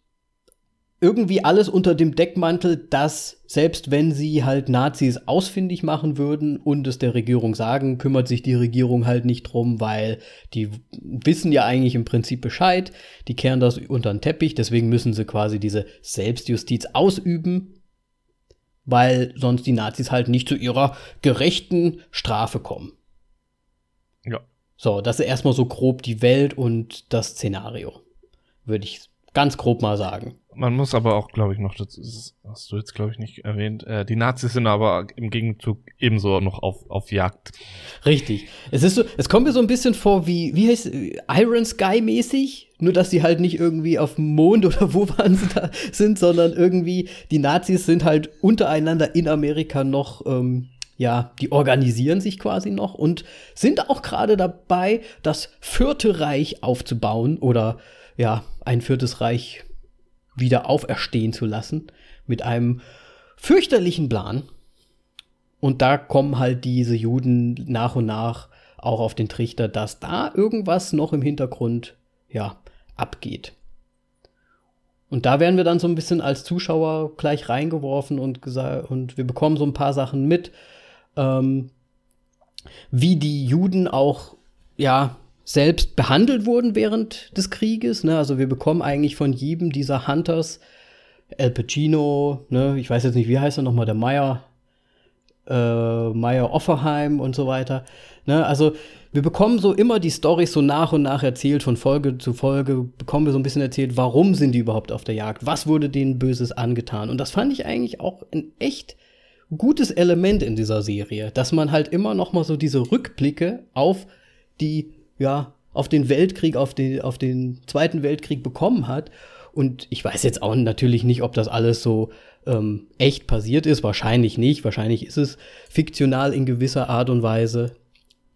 irgendwie alles unter dem Deckmantel, dass selbst wenn sie halt Nazis ausfindig machen würden und es der Regierung sagen, kümmert sich die Regierung halt nicht drum, weil die wissen ja eigentlich im Prinzip Bescheid, die kehren das unter den Teppich, deswegen müssen sie quasi diese Selbstjustiz ausüben, weil sonst die Nazis halt nicht zu ihrer gerechten Strafe kommen. Ja. So, das ist erstmal so grob die Welt und das Szenario, würde ich ganz grob mal sagen. Man muss aber auch, glaube ich, noch, das hast du jetzt, glaube ich, nicht erwähnt, äh, die Nazis sind aber im Gegenzug ebenso noch auf, auf Jagd. Richtig. Es ist so, es kommt mir so ein bisschen vor wie, wie heißt Iron Sky mäßig, nur dass die halt nicht irgendwie auf dem Mond oder wo waren sie da sind, sondern irgendwie die Nazis sind halt untereinander in Amerika noch, ähm, ja, die organisieren sich quasi noch und sind auch gerade dabei, das vierte Reich aufzubauen oder ja, ein viertes Reich wieder auferstehen zu lassen mit einem fürchterlichen Plan. Und da kommen halt diese Juden nach und nach auch auf den Trichter, dass da irgendwas noch im Hintergrund, ja, abgeht. Und da werden wir dann so ein bisschen als Zuschauer gleich reingeworfen und gesagt, und wir bekommen so ein paar Sachen mit, ähm, wie die Juden auch, ja, selbst behandelt wurden während des Krieges. Ne? Also wir bekommen eigentlich von jedem dieser Hunters, El Pacino, ne? ich weiß jetzt nicht, wie heißt er nochmal, der Meyer, äh, Meyer Offerheim und so weiter. Ne? Also wir bekommen so immer die Storys so nach und nach erzählt, von Folge zu Folge bekommen wir so ein bisschen erzählt, warum sind die überhaupt auf der Jagd, was wurde denen Böses angetan. Und das fand ich eigentlich auch ein echt gutes Element in dieser Serie, dass man halt immer noch mal so diese Rückblicke auf die, ja, auf den Weltkrieg, auf den, auf den Zweiten Weltkrieg bekommen hat. Und ich weiß jetzt auch natürlich nicht, ob das alles so ähm, echt passiert ist. Wahrscheinlich nicht. Wahrscheinlich ist es fiktional in gewisser Art und Weise.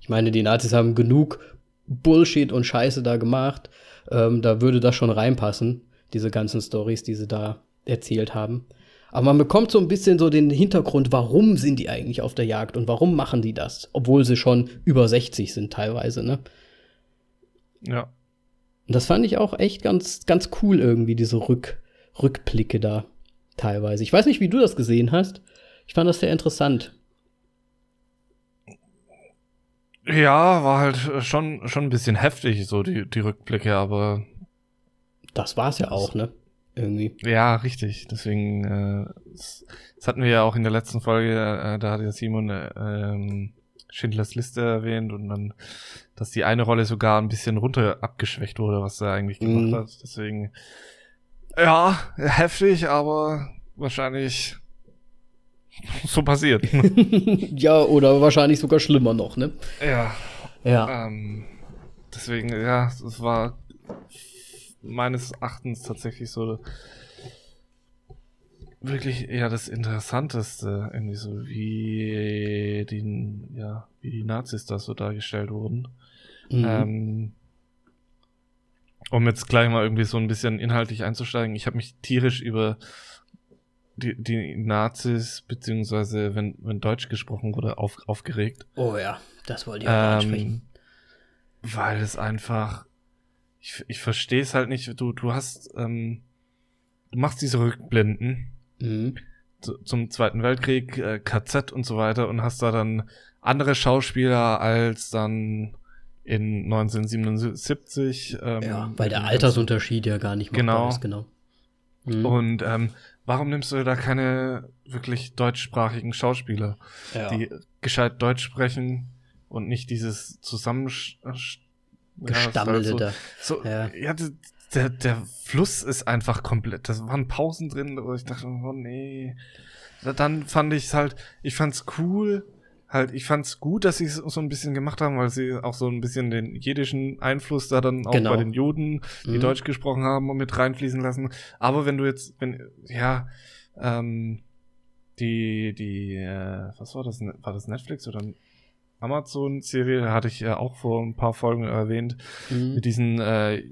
Ich meine, die Nazis haben genug Bullshit und Scheiße da gemacht. Ähm, da würde das schon reinpassen, diese ganzen Stories, die sie da erzählt haben. Aber man bekommt so ein bisschen so den Hintergrund, warum sind die eigentlich auf der Jagd und warum machen die das, obwohl sie schon über 60 sind teilweise, ne? Ja. Und das fand ich auch echt ganz, ganz cool irgendwie, diese Rück, Rückblicke da teilweise. Ich weiß nicht, wie du das gesehen hast. Ich fand das sehr interessant. Ja, war halt schon, schon ein bisschen heftig, so die, die Rückblicke, aber. Das war's ja auch, ne? Irgendwie. Ja, richtig. Deswegen, äh, das, das hatten wir ja auch in der letzten Folge, äh, da hat ja Simon äh, ähm, Schindlers Liste erwähnt und dann, dass die eine Rolle sogar ein bisschen runter abgeschwächt wurde, was er eigentlich gemacht mhm. hat. Deswegen, ja, heftig, aber wahrscheinlich so passiert. ja, oder wahrscheinlich sogar schlimmer noch, ne? Ja. Ja. Ähm, deswegen, ja, es war meines Erachtens tatsächlich so wirklich eher das Interessanteste, irgendwie so, wie die, ja, wie die Nazis da so dargestellt wurden. Mhm. Ähm, um jetzt gleich mal irgendwie so ein bisschen inhaltlich einzusteigen, ich habe mich tierisch über die, die Nazis, beziehungsweise wenn, wenn Deutsch gesprochen wurde, auf, aufgeregt. Oh ja, das wollte ich auch ähm, ansprechen. Weil es einfach, ich, ich verstehe es halt nicht, du, du hast, ähm, du machst diese Rückblenden mhm. zu, zum Zweiten Weltkrieg, äh, KZ und so weiter und hast da dann andere Schauspieler als dann in 1977. Ähm, ja, weil der Altersunterschied ja gar nicht mehr genau. ist, genau. Mhm. Und ähm, warum nimmst du da keine wirklich deutschsprachigen Schauspieler, ja. die gescheit Deutsch sprechen und nicht dieses zusammen gestammelte ja, so, so, ja. ja der, der Fluss ist einfach komplett. Da waren Pausen drin, wo ich dachte, oh nee. Dann fand ich es halt, ich fand's cool, halt, ich fand's gut, dass sie es so ein bisschen gemacht haben, weil sie auch so ein bisschen den jiddischen Einfluss da dann auch genau. bei den Juden, die mhm. Deutsch gesprochen haben, mit reinfließen lassen. Aber wenn du jetzt, wenn, ja, ähm, die, die, äh, was war das? War das Netflix oder Amazon-Serie? Hatte ich ja auch vor ein paar Folgen erwähnt. Mhm. Mit diesen, äh,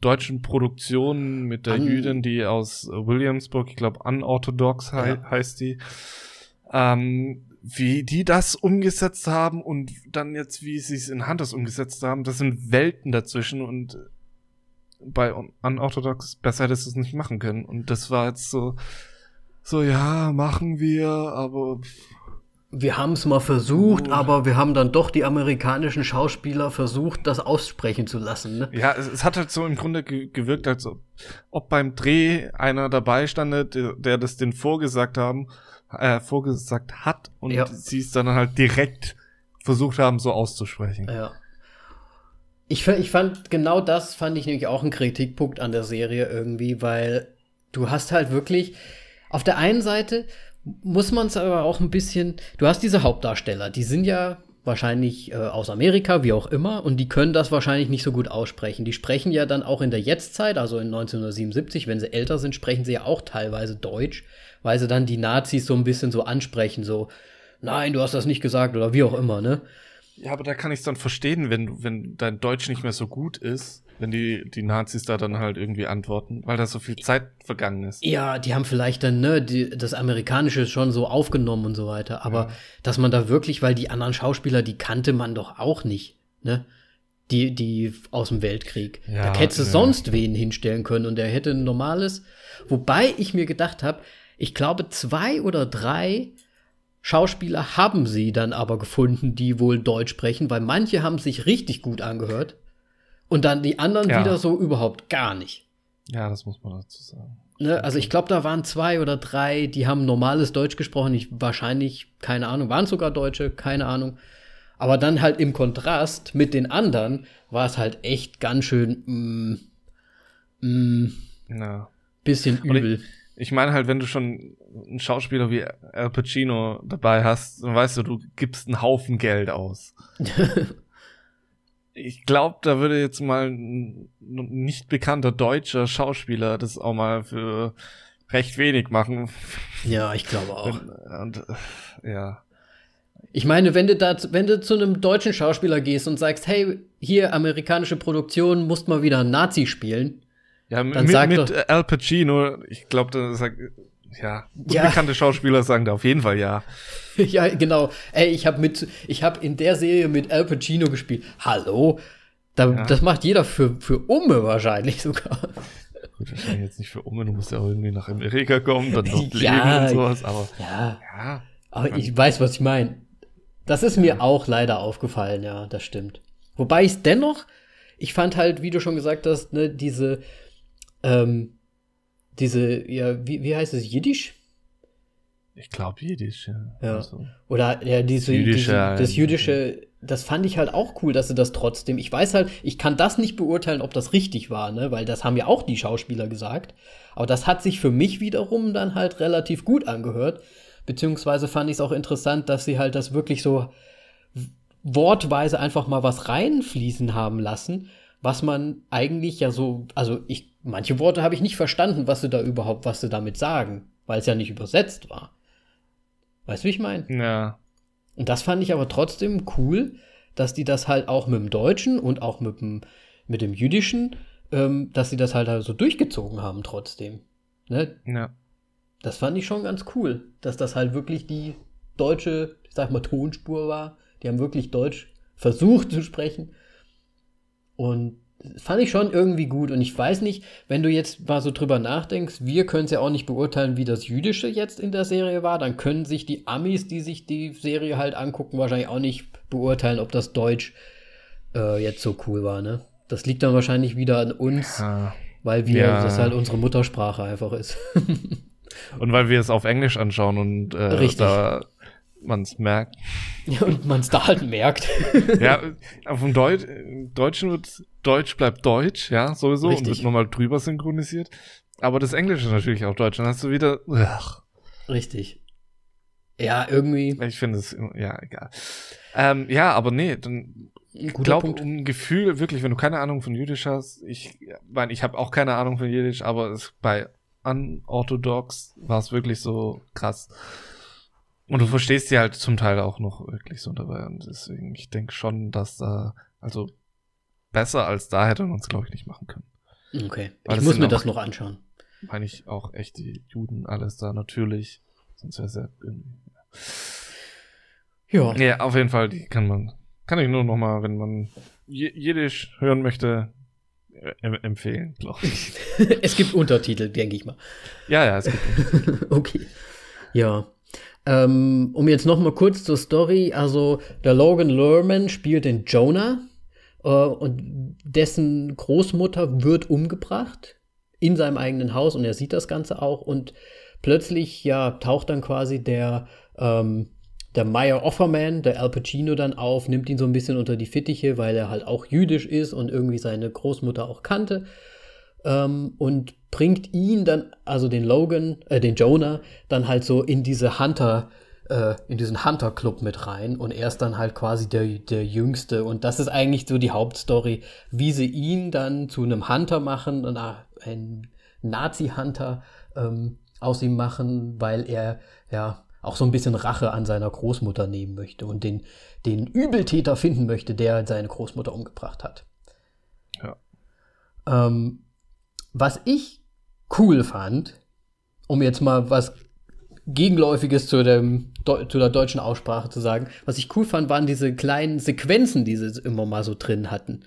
deutschen Produktionen mit der An Jüdin, die aus Williamsburg, ich glaube, unorthodox he ja. heißt die. Ähm, wie die das umgesetzt haben und dann jetzt, wie sie es in Hunters umgesetzt haben, das sind Welten dazwischen und bei Unorthodox besser hättest du es nicht machen können. Und das war jetzt so, so, ja, machen wir, aber. Wir haben es mal versucht, oh. aber wir haben dann doch die amerikanischen Schauspieler versucht, das aussprechen zu lassen. Ne? Ja, es, es hat halt so im Grunde ge gewirkt, als ob beim Dreh einer dabei stand, der, der das den vorgesagt haben äh, vorgesagt hat und ja. sie es dann halt direkt versucht haben, so auszusprechen. Ja. Ich, ich fand, genau das fand ich nämlich auch ein Kritikpunkt an der Serie irgendwie, weil du hast halt wirklich, auf der einen Seite muss man es aber auch ein bisschen, du hast diese Hauptdarsteller, die sind ja wahrscheinlich äh, aus Amerika, wie auch immer, und die können das wahrscheinlich nicht so gut aussprechen. Die sprechen ja dann auch in der Jetztzeit, also in 1977, wenn sie älter sind, sprechen sie ja auch teilweise Deutsch, weil sie dann die Nazis so ein bisschen so ansprechen, so, nein, du hast das nicht gesagt oder wie auch immer, ne? Ja, aber da kann ich es dann verstehen, wenn, wenn dein Deutsch nicht mehr so gut ist, wenn die, die Nazis da dann halt irgendwie antworten, weil da so viel Zeit vergangen ist. Ja, die haben vielleicht dann, ne, die, das Amerikanische schon so aufgenommen und so weiter. Aber ja. dass man da wirklich, weil die anderen Schauspieler, die kannte man doch auch nicht, ne? Die, die aus dem Weltkrieg. Ja, da hättest du ja. sonst wen hinstellen können und der hätte ein normales. Wobei ich mir gedacht habe, ich glaube, zwei oder drei Schauspieler haben sie dann aber gefunden, die wohl Deutsch sprechen, weil manche haben sich richtig gut angehört und dann die anderen ja. wieder so überhaupt gar nicht. Ja, das muss man dazu sagen. Ne, also ich glaube, da waren zwei oder drei, die haben normales Deutsch gesprochen. Ich wahrscheinlich, keine Ahnung, waren sogar Deutsche, keine Ahnung. Aber dann halt im Kontrast mit den anderen war es halt echt ganz schön mm, mm, ja. bisschen übel. Ich, ich meine halt, wenn du schon einen Schauspieler wie Al Pacino dabei hast, dann weißt du, du gibst einen Haufen Geld aus. ich glaube, da würde jetzt mal ein nicht bekannter deutscher Schauspieler das auch mal für recht wenig machen. Ja, ich glaube auch. Und, äh, ja. Ich meine, wenn du da, wenn du zu einem deutschen Schauspieler gehst und sagst, hey, hier amerikanische Produktion, musst mal wieder einen Nazi spielen. Ja, dann mit, sag mit doch, Al Pacino, ich glaube, da sagt, ja, ja. Schauspieler sagen da auf jeden Fall ja. ja, genau. Ey, ich habe mit, ich habe in der Serie mit Al Pacino gespielt. Hallo, da, ja. das macht jeder für für Umme wahrscheinlich sogar. Gut, wahrscheinlich jetzt nicht für Umme. Du musst ja auch irgendwie nach Amerika kommen, dann dort ja, leben und sowas. Aber ja, ja aber ich weiß, was ich meine. Das ist mir auch leider aufgefallen. Ja, das stimmt. Wobei ich es dennoch, ich fand halt, wie du schon gesagt hast, ne, diese ähm, diese, ja, wie, wie heißt es, Jiddisch? Ich glaube Jiddisch, ja. ja. Also, Oder ja, diese, Jüdische, diese, das Jüdische, das fand ich halt auch cool, dass sie das trotzdem. Ich weiß halt, ich kann das nicht beurteilen, ob das richtig war, ne? Weil das haben ja auch die Schauspieler gesagt. Aber das hat sich für mich wiederum dann halt relativ gut angehört. Beziehungsweise fand ich es auch interessant, dass sie halt das wirklich so wortweise einfach mal was reinfließen haben lassen, was man eigentlich ja so, also ich, manche Worte habe ich nicht verstanden, was sie da überhaupt, was sie damit sagen, weil es ja nicht übersetzt war. Weißt du, wie ich meine? Ja. Und das fand ich aber trotzdem cool, dass die das halt auch mit dem Deutschen und auch mit dem, mit dem Jüdischen, ähm, dass sie das halt, halt so durchgezogen haben trotzdem. Ne? Ja. Das fand ich schon ganz cool, dass das halt wirklich die deutsche, ich sag mal, Tonspur war. Die haben wirklich Deutsch versucht zu sprechen. Und fand ich schon irgendwie gut. Und ich weiß nicht, wenn du jetzt mal so drüber nachdenkst, wir können es ja auch nicht beurteilen, wie das Jüdische jetzt in der Serie war. Dann können sich die Amis, die sich die Serie halt angucken, wahrscheinlich auch nicht beurteilen, ob das Deutsch äh, jetzt so cool war, ne? Das liegt dann wahrscheinlich wieder an uns, ja. weil wir, ja. das halt unsere Muttersprache einfach ist. und weil wir es auf Englisch anschauen und äh, Richtig. da man es merkt. Ja, und man es da halt merkt. ja, auf dem Deut Deutschen wird Deutsch bleibt Deutsch, ja, sowieso, Richtig. und wird nochmal drüber synchronisiert. Aber das Englische natürlich auch Deutsch. Dann hast du wieder. Ugh. Richtig. Ja, irgendwie. Ich finde es, ja, egal. Ähm, ja, aber nee, dann ich glaube, ein Gefühl, wirklich, wenn du keine Ahnung von Jüdisch hast, ich meine, ich habe auch keine Ahnung von Jüdisch, aber es, bei Unorthodox war es wirklich so krass. Und du verstehst die halt zum Teil auch noch wirklich so dabei. Und deswegen, ich denke schon, dass da, also besser als da hätte man es, glaube ich, nicht machen können. Okay. Weil ich muss mir auch, das noch anschauen. Meine ich auch echt die Juden, alles da natürlich. Sonst wäre es ja. Ja. Ja, auf jeden Fall, die kann man, kann ich nur noch mal, wenn man Jiddisch hören möchte, äh, empfehlen, glaube ich. es gibt Untertitel, denke ich mal. Ja, ja, es gibt. okay. Ja. Ähm, um jetzt noch mal kurz zur Story, also der Logan Lerman spielt den Jonah äh, und dessen Großmutter wird umgebracht in seinem eigenen Haus und er sieht das Ganze auch und plötzlich ja taucht dann quasi der ähm, der Meyer Offerman, der Al Pacino dann auf, nimmt ihn so ein bisschen unter die Fittiche, weil er halt auch jüdisch ist und irgendwie seine Großmutter auch kannte ähm, und bringt ihn dann, also den Logan, äh, den Jonah, dann halt so in diese Hunter- äh, in diesen Hunter-Club mit rein und er ist dann halt quasi der, der Jüngste. Und das ist eigentlich so die Hauptstory, wie sie ihn dann zu einem Hunter machen, ein Nazi-Hunter ähm, aus ihm machen, weil er ja auch so ein bisschen Rache an seiner Großmutter nehmen möchte und den, den Übeltäter finden möchte, der seine Großmutter umgebracht hat. Ja. Ähm, was ich cool fand, um jetzt mal was Gegenläufiges zu, dem, zu der deutschen Aussprache zu sagen, was ich cool fand, waren diese kleinen Sequenzen, die sie immer mal so drin hatten.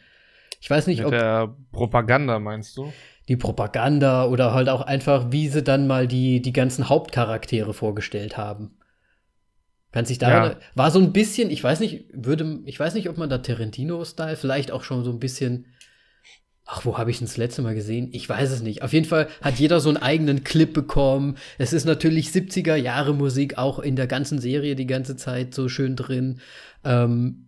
Ich weiß nicht, Mit ob. der Propaganda meinst du? Die Propaganda oder halt auch einfach, wie sie dann mal die, die ganzen Hauptcharaktere vorgestellt haben. Kann sich daran. Ja. War so ein bisschen, ich weiß nicht, würde, ich weiß nicht, ob man da Tarantino-Style vielleicht auch schon so ein bisschen. Ach, wo habe ich ihn das letzte Mal gesehen? Ich weiß es nicht. Auf jeden Fall hat jeder so einen eigenen Clip bekommen. Es ist natürlich 70er Jahre Musik auch in der ganzen Serie die ganze Zeit so schön drin. Ähm,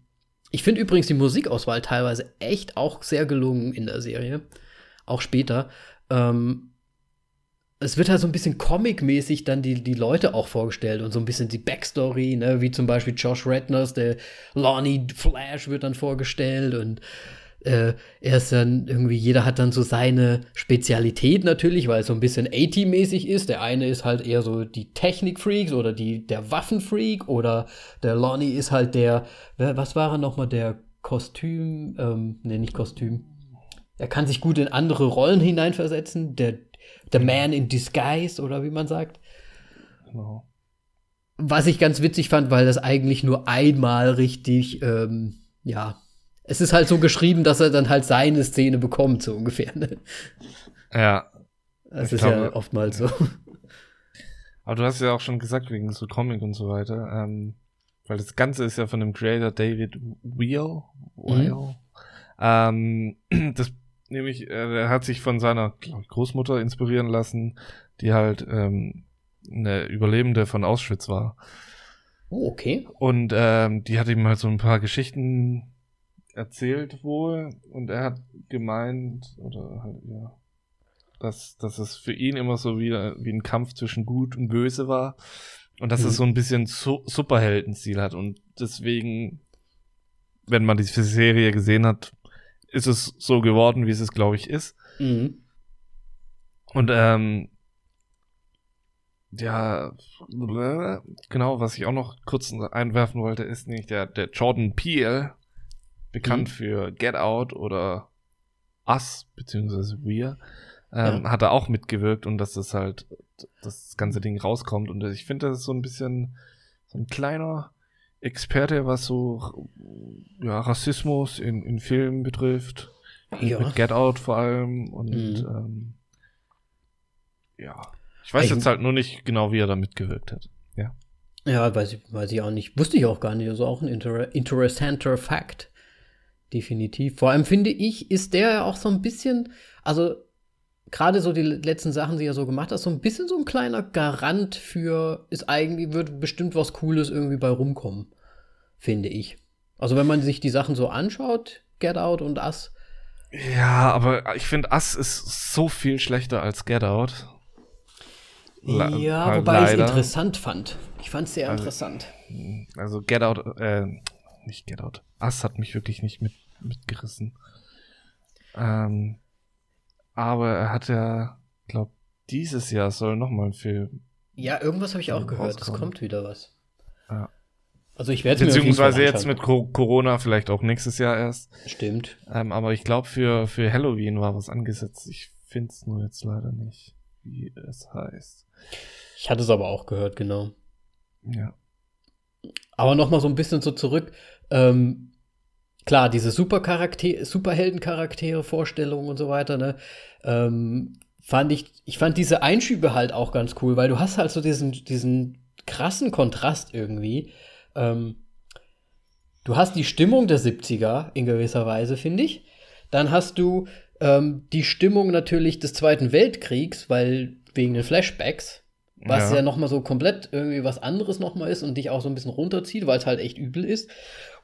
ich finde übrigens die Musikauswahl teilweise echt auch sehr gelungen in der Serie. Auch später. Ähm, es wird halt so ein bisschen comic-mäßig dann die, die Leute auch vorgestellt und so ein bisschen die Backstory, ne, wie zum Beispiel Josh Redners, der Lonnie Flash wird dann vorgestellt und äh, er ist dann irgendwie, jeder hat dann so seine Spezialität natürlich, weil es so ein bisschen AT-mäßig ist. Der eine ist halt eher so die Technik-Freaks oder die, der Waffenfreak oder der Lonnie ist halt der, was war er nochmal, der Kostüm, ähm, ne, nicht Kostüm. Er kann sich gut in andere Rollen hineinversetzen, der, der Man in Disguise oder wie man sagt. Genau. Was ich ganz witzig fand, weil das eigentlich nur einmal richtig, ähm, ja, es ist halt so geschrieben, dass er dann halt seine Szene bekommt, so ungefähr. Ne? Ja. Das ist ja glaube- oftmals so. Aber du hast ja auch schon gesagt, wegen so Comic und so weiter, ähm, weil das Ganze ist ja von dem Creator David Weil. Weil. Ähm, das nämlich, äh, er hat sich von seiner ich, Großmutter inspirieren lassen, die halt ähm, eine Überlebende von Auschwitz war. Oh, okay. Und ähm, die hat ihm halt so ein paar Geschichten erzählt wohl und er hat gemeint, oder halt, ja, dass, dass es für ihn immer so wie, wie ein Kampf zwischen Gut und Böse war und dass Mhm. es so ein bisschen Su Superheldenstil hat und deswegen, wenn man diese Serie gesehen hat, ist es so geworden, wie es es, glaube ich, ist. Mhm. Und ähm, ja, genau, was ich auch noch kurz einwerfen wollte, ist nämlich der, der Jordan Peele, bekannt Mhm. für Get Out oder Us, beziehungsweise Wir, ähm, Ja. hat er auch mitgewirkt und dass das halt, das ganze Ding rauskommt. Und ich finde, das ist so ein bisschen so ein kleiner Experte, was so ja, Rassismus in, in Filmen betrifft. Ja. Mit Get Out vor allem und Mhm. ähm, ja. Ich weiß Ich- jetzt halt nur nicht genau, wie er da mitgewirkt hat. Ja. Ja, weiß ich, weiß ich auch nicht. Wusste ich auch gar nicht. Also auch ein inter interessanter Fakt. Definitiv. Vor allem finde ich, ist der ja auch so ein bisschen, also gerade so die letzten Sachen, die er so gemacht hat, so ein bisschen so ein kleiner Garant für, ist eigentlich, wird bestimmt was Cooles irgendwie bei rumkommen. Finde ich. Also wenn man sich die Sachen so anschaut, Get Out und Us, Ja, aber ich finde, Us ist so viel schlechter als Get Out. Le- ja, halt wobei ich es interessant fand. Ich fand es sehr Also- interessant. Also Get Out, äh, nicht Get Out. Us hat mich wirklich nicht mit, mitgerissen. Ähm, aber er hat ja, glaub, dieses Jahr soll noch mal ein Film. Ja, irgendwas habe ich auch gehört. Es kommt wieder was. Ja. Also ich werde Beziehungsweise jetzt mit Co Corona vielleicht auch nächstes Jahr erst. Stimmt. Ähm, aber ich glaube, für, für Halloween war was angesetzt. Ich finde es nur jetzt leider nicht, wie es heißt. Ich hatte es aber auch gehört, genau. Ja. Aber noch mal so ein bisschen so zurück. Ähm, klar, diese Supercharakter Superheldencharaktere, Vorstellungen und so weiter, ne? Ähm, fand ich, ich fand diese Einschübe halt auch ganz cool, weil du hast halt so diesen, diesen krassen Kontrast irgendwie. Ähm, du hast die Stimmung der 70er in gewisser Weise, finde ich. Dann hast du ähm, die Stimmung natürlich des Zweiten Weltkriegs, weil wegen den Flashbacks, was ja, Ja. noch mal so komplett irgendwie was anderes noch mal ist und dich auch so ein bisschen runterzieht, weil es halt echt übel ist.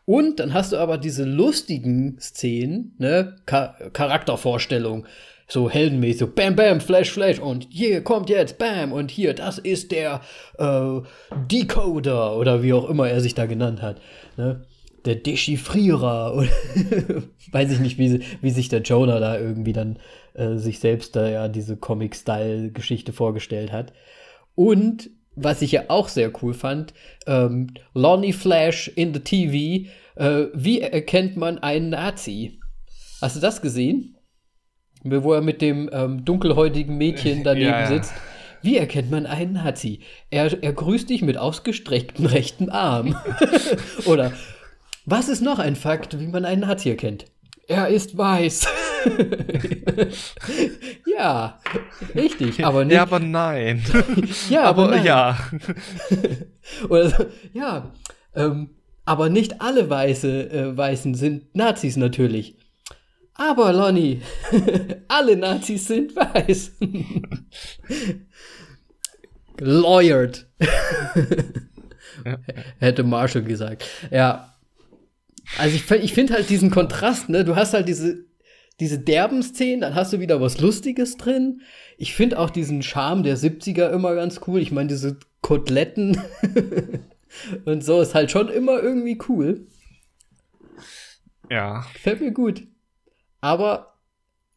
Und dann hast du aber diese lustigen Szenen, ne, Cha Charaktervorstellung. so heldenmäßig, so Bam, Bam, Flash, Flash und hier kommt jetzt, Bam und hier, das ist der äh, Decoder oder wie auch immer er sich da genannt hat. Ne? Der Dechiffrierer oder weiß ich nicht, wie, wie sich der Jonah da irgendwie dann äh, sich selbst da ja diese Comic-Style-Geschichte vorgestellt hat. Und was ich ja auch sehr cool fand, ähm, Lonnie Flash in the TV, äh, wie erkennt man einen Nazi? Hast du das gesehen? Wo er mit dem ähm, dunkelhäutigen Mädchen daneben ja, ja. sitzt. Wie erkennt man einen Nazi? Er, er grüßt dich mit ausgestrecktem rechten Arm. Oder was ist noch ein Fakt, wie man einen Nazi erkennt? Er ist weiß. ja, richtig, aber nicht. Ja, aber nein. ja, aber, aber nein. ja. Oder so, ja, ähm, aber nicht alle Weiße, äh, Weißen sind Nazis natürlich. Aber Lonnie, alle Nazis sind weiß. Lawyered. ja. Hätte Marshall gesagt. Ja. Also ich, ich finde halt diesen Kontrast, ne? Du hast halt diese, diese derben Szenen, dann hast du wieder was Lustiges drin. Ich finde auch diesen Charme der 70er immer ganz cool. Ich meine, diese Koteletten und so ist halt schon immer irgendwie cool. Ja. Gefällt mir gut. Aber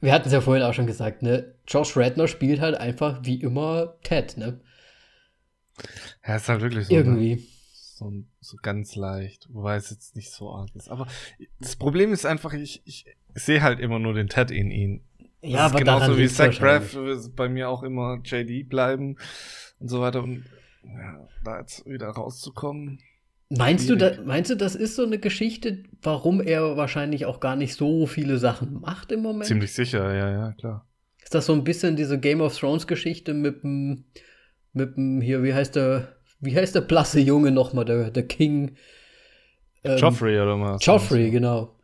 wir hatten es ja vorhin auch schon gesagt, ne? Josh Radner spielt halt einfach wie immer Ted, ne? Ja, ist halt wirklich so. Ne? Irgendwie. Ne? So, so ganz leicht, wobei es jetzt nicht so arg ist. Aber das Problem ist einfach, ich, ich sehe halt immer nur den Ted in ihn. Das ja, aber genauso wie Zach Braff bei mir auch immer JD bleiben und so weiter. Und ja, da jetzt wieder rauszukommen. Meinst du, da, meinst du, das ist so eine Geschichte, warum er wahrscheinlich auch gar nicht so viele Sachen macht im Moment? Ziemlich sicher, ja, ja, klar. Ist das so ein bisschen diese Game of Thrones Geschichte mit dem, mit dem, hier, wie heißt der, wie heißt der blasse Junge nochmal, der, der King? Ähm, Joffrey oder was? Joffrey, genau.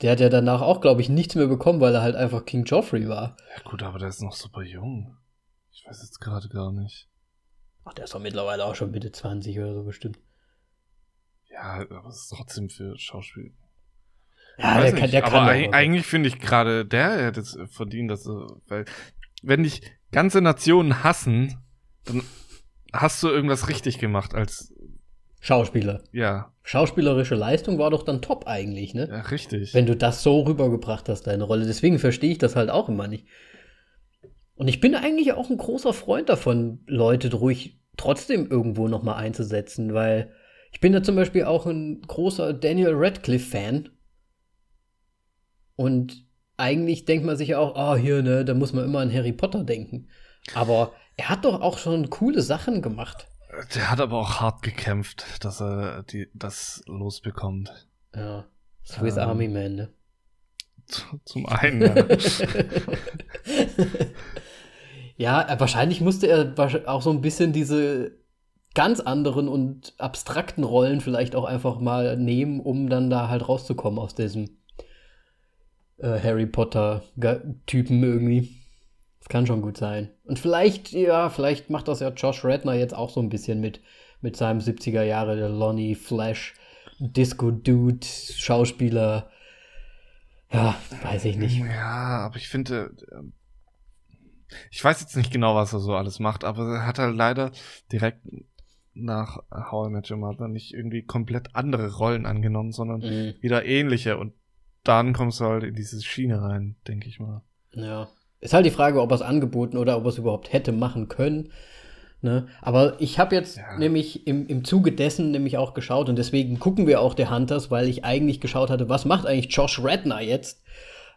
Der hat ja danach auch, glaube ich, nichts mehr bekommen, weil er halt einfach King Joffrey war. Ja, gut, aber der ist noch super jung. Ich weiß jetzt gerade gar nicht. Ach, der ist doch mittlerweile auch schon Mitte 20 oder so bestimmt. Ja, aber es ist trotzdem für Schauspiel. Ja, der kann, der kann. Aber eigentlich finde ich gerade, der hätte es verdient, dass so, weil, wenn dich ganze Nationen hassen, dann hast du irgendwas richtig gemacht als Schauspieler. Ja. Schauspielerische Leistung war doch dann top eigentlich, ne? Ja, richtig. Wenn du das so rübergebracht hast, deine Rolle. Deswegen verstehe ich das halt auch immer nicht. Und ich bin eigentlich auch ein großer Freund davon, Leute ruhig trotzdem irgendwo noch mal einzusetzen, weil ich bin da zum Beispiel auch ein großer Daniel Radcliffe-Fan. Und eigentlich denkt man sich ja auch, oh, hier, ne, da muss man immer an Harry Potter denken. Aber er hat doch auch schon coole Sachen gemacht. Der hat aber auch hart gekämpft, dass er die, das losbekommt. Ja, Swiss ähm, Army Man, ne? Zum einen, ja. ja, wahrscheinlich musste er auch so ein bisschen diese ganz anderen und abstrakten Rollen vielleicht auch einfach mal nehmen, um dann da halt rauszukommen aus diesem äh, Harry Potter-Typen irgendwie. Kann schon gut sein. Und vielleicht, ja, vielleicht macht das ja Josh Redner jetzt auch so ein bisschen mit, mit seinem 70er Jahre, der Lonnie Flash, Disco-Dude, Schauspieler. Ja, weiß ich nicht. Ja, aber ich finde, äh, ich weiß jetzt nicht genau, was er so alles macht, aber er hat halt leider direkt nach How I Met Your Mother nicht irgendwie komplett andere Rollen angenommen, sondern mhm. wieder ähnliche. Und dann kommst du halt in diese Schiene rein, denke ich mal. Ja. Ist halt die Frage, ob er es angeboten oder ob er es überhaupt hätte machen können. Ne? Aber ich habe jetzt ja. nämlich im, im Zuge dessen nämlich auch geschaut und deswegen gucken wir auch The Hunters, weil ich eigentlich geschaut hatte, was macht eigentlich Josh Redner jetzt?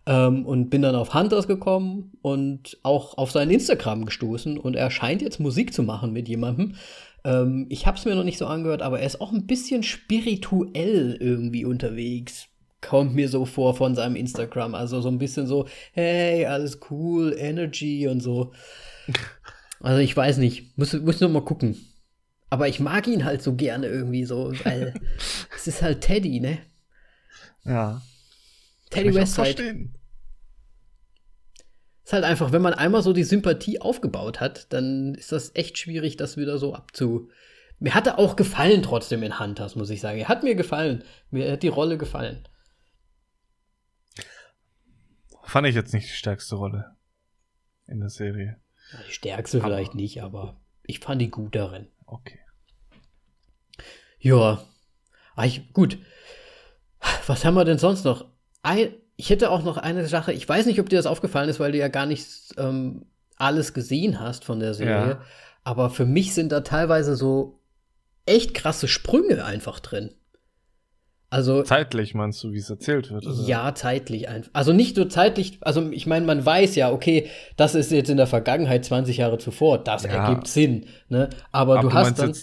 Ähm, und bin dann auf Hunters gekommen und auch auf sein Instagram gestoßen und er scheint jetzt Musik zu machen mit jemandem, ähm, ich habe es mir noch nicht so angehört, aber er ist auch ein bisschen spirituell irgendwie unterwegs. Kommt mir so vor von seinem Instagram. Also so ein bisschen so, hey, alles cool, Energy und so. Also ich weiß nicht. Muss, muss noch mal gucken. Aber ich mag ihn halt so gerne irgendwie so, weil es ist halt Teddy, ne? Ja. Teddy Westside. Ist halt einfach, wenn man einmal so die Sympathie aufgebaut hat, dann ist das echt schwierig, das wieder so abzu. Mir hatte auch gefallen trotzdem in Hunters, muss ich sagen. Er hat mir gefallen. Mir hat die Rolle gefallen. Fand ich jetzt nicht die stärkste Rolle. in der Serie. Die stärkste aber. vielleicht nicht, aber ich fand die gut darin. Okay. Ja. Ah, ich, gut. Was haben wir denn sonst noch? Ein, ich hätte auch noch eine Sache. Ich weiß nicht, ob dir das aufgefallen ist, weil du ja gar nicht ähm, alles gesehen hast von der Serie. Ja. Aber für mich sind da teilweise so echt krasse Sprünge einfach drin. Also zeitlich meinst du, wie es erzählt wird? Oder? Ja, zeitlich einfach. Also nicht nur zeitlich, also ich meine, man weiß ja, okay, das ist jetzt in der Vergangenheit 20 Jahre zuvor, das ja. ergibt Sinn, ne? Aber, Aber du, hast dann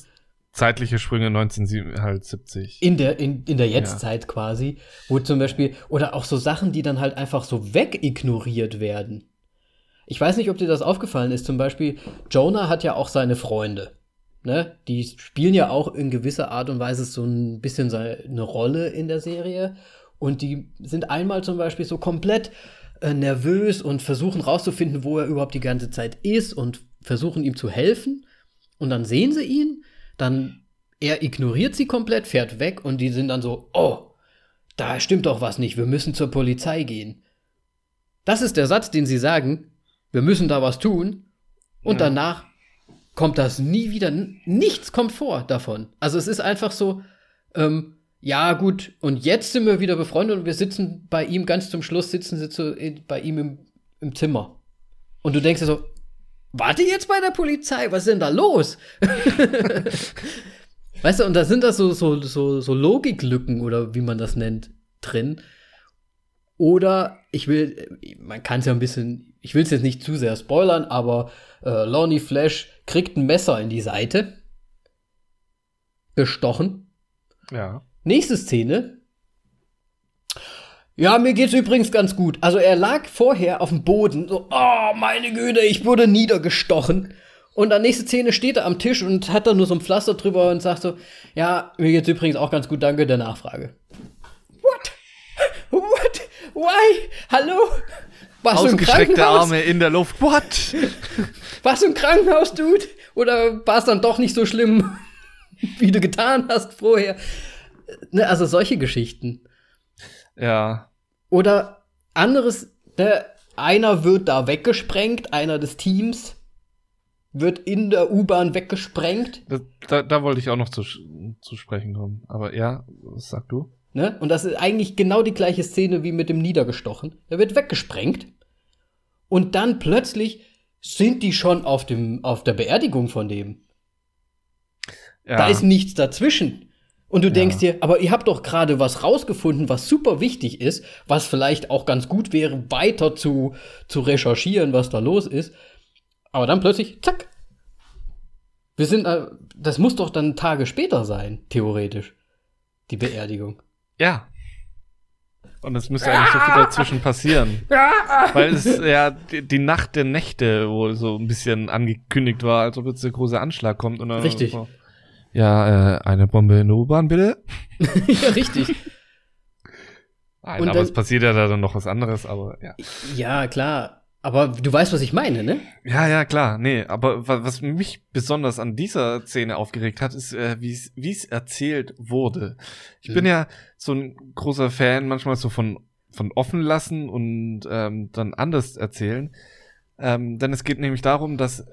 zeitliche Sprünge 1970. In der in, in der Jetztzeit ja. quasi, wo zum Beispiel oder auch so Sachen, die dann halt einfach so wegignoriert werden. Ich weiß nicht, ob dir das aufgefallen ist. Zum Beispiel Jonah hat ja auch seine Freunde ne, die spielen ja auch in gewisser Art und Weise so ein bisschen eine Rolle in der Serie. Und die sind einmal zum Beispiel so komplett äh, nervös und versuchen rauszufinden, wo er überhaupt die ganze Zeit ist und versuchen ihm zu helfen. Und dann sehen sie ihn, dann er ignoriert sie komplett, fährt weg und die sind dann so, oh, da stimmt doch was nicht, wir müssen zur Polizei gehen. Das ist der Satz, den sie sagen, wir müssen da was tun. Und ja. danach kommt das nie wieder. Nichts kommt vor davon. Also es ist einfach so, ähm, ja gut, und jetzt sind wir wieder befreundet und wir sitzen bei ihm, ganz zum Schluss sitzen sie zu, bei ihm im, im Zimmer. Und du denkst dir so, warte jetzt bei der Polizei, was ist denn da los? weißt du, und da sind da so, so, so, so Logiklücken oder wie man das nennt, drin. Oder ich will, man kann es ja ein bisschen, ich will es jetzt nicht zu sehr spoilern, aber äh, Lonnie Flash kriegt ein Messer in die Seite. Gestochen. Ja. Nächste Szene. Ja, mir geht's übrigens ganz gut. Also er lag vorher auf dem Boden, so, oh, meine Güte, ich wurde niedergestochen. Und dann nächste Szene steht er am Tisch und hat da nur so ein Pflaster drüber und sagt so, ja, mir geht's übrigens auch ganz gut, danke der Nachfrage. What? What? Why? Hallo? Was Ausgestreckte Arme in der Luft. What? Warst du im Krankenhaus, Dude? Oder war es dann doch nicht so schlimm, wie du getan hast vorher? Ne, also solche Geschichten. Ja. Oder anderes, ne, einer wird da weggesprengt, einer des Teams wird in der U-Bahn weggesprengt. Das, da, da wollte ich auch noch zu, zu sprechen kommen. Aber ja, was sagst du? Ne? Und das ist eigentlich genau die gleiche Szene wie mit dem Niedergestochen. Er wird weggesprengt. Und dann plötzlich sind die schon auf, dem, auf der Beerdigung von dem. Ja. Da ist nichts dazwischen. Und du ja. denkst dir, aber ihr habt doch gerade was rausgefunden, was super wichtig ist, was vielleicht auch ganz gut wäre, weiter zu, zu recherchieren, was da los ist. Aber dann plötzlich, zack. Wir sind, äh, das muss doch dann Tage später sein, theoretisch. Die Beerdigung. Ja. Und es müsste eigentlich so viel dazwischen passieren. Weil es ja die, die, Nacht der Nächte wohl so ein bisschen angekündigt war, als ob jetzt der große Anschlag kommt. Und dann richtig. So, ja, äh, eine Bombe in der U-Bahn, bitte. ja, richtig. Nein, und aber dann, es passiert ja dann noch was anderes, aber ja. Ja, klar. Aber du weißt, was ich meine, ne? Ja, ja, klar. Nee, aber was mich besonders an dieser Szene aufgeregt hat, ist, äh, wie es erzählt wurde. Ich mhm. bin ja so ein großer Fan manchmal so von, von offen lassen und ähm, dann anders erzählen. Ähm, denn es geht nämlich darum, dass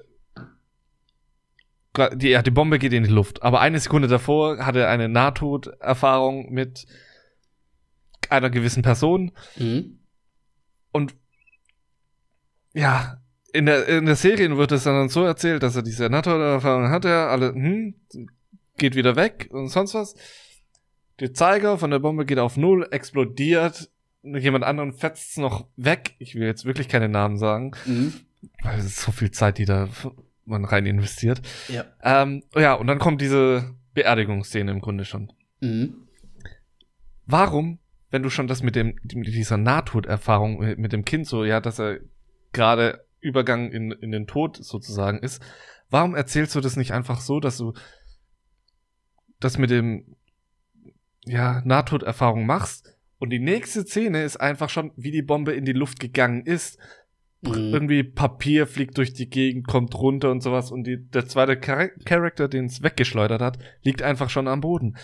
die, ja, die Bombe geht in die Luft. Aber eine Sekunde davor hatte er eine Nahtoderfahrung mit einer gewissen Person. Mhm. Und ja, in der, in der Serie wird es dann so erzählt, dass er diese NATO-Erfahrung hat, er alle, hm, geht wieder weg und sonst was. Der Zeiger von der Bombe geht auf Null, explodiert, jemand anderen fetzt noch weg. Ich will jetzt wirklich keine Namen sagen, mhm. weil es ist so viel Zeit, die da man rein investiert. Ja. Ähm, ja, und dann kommt diese Beerdigungsszene im Grunde schon. Mhm. Warum, wenn du schon das mit dem, mit dieser Nahtoderfahrung mit dem Kind so, ja, dass er gerade Übergang in, in den Tod sozusagen ist, warum erzählst du das nicht einfach so, dass du das mit dem ja, Nahtoderfahrung machst und die nächste Szene ist einfach schon, wie die Bombe in die Luft gegangen ist. Mhm. Irgendwie Papier fliegt durch die Gegend, kommt runter und sowas und die, der zweite Char Charakter, den es weggeschleudert hat, liegt einfach schon am Boden.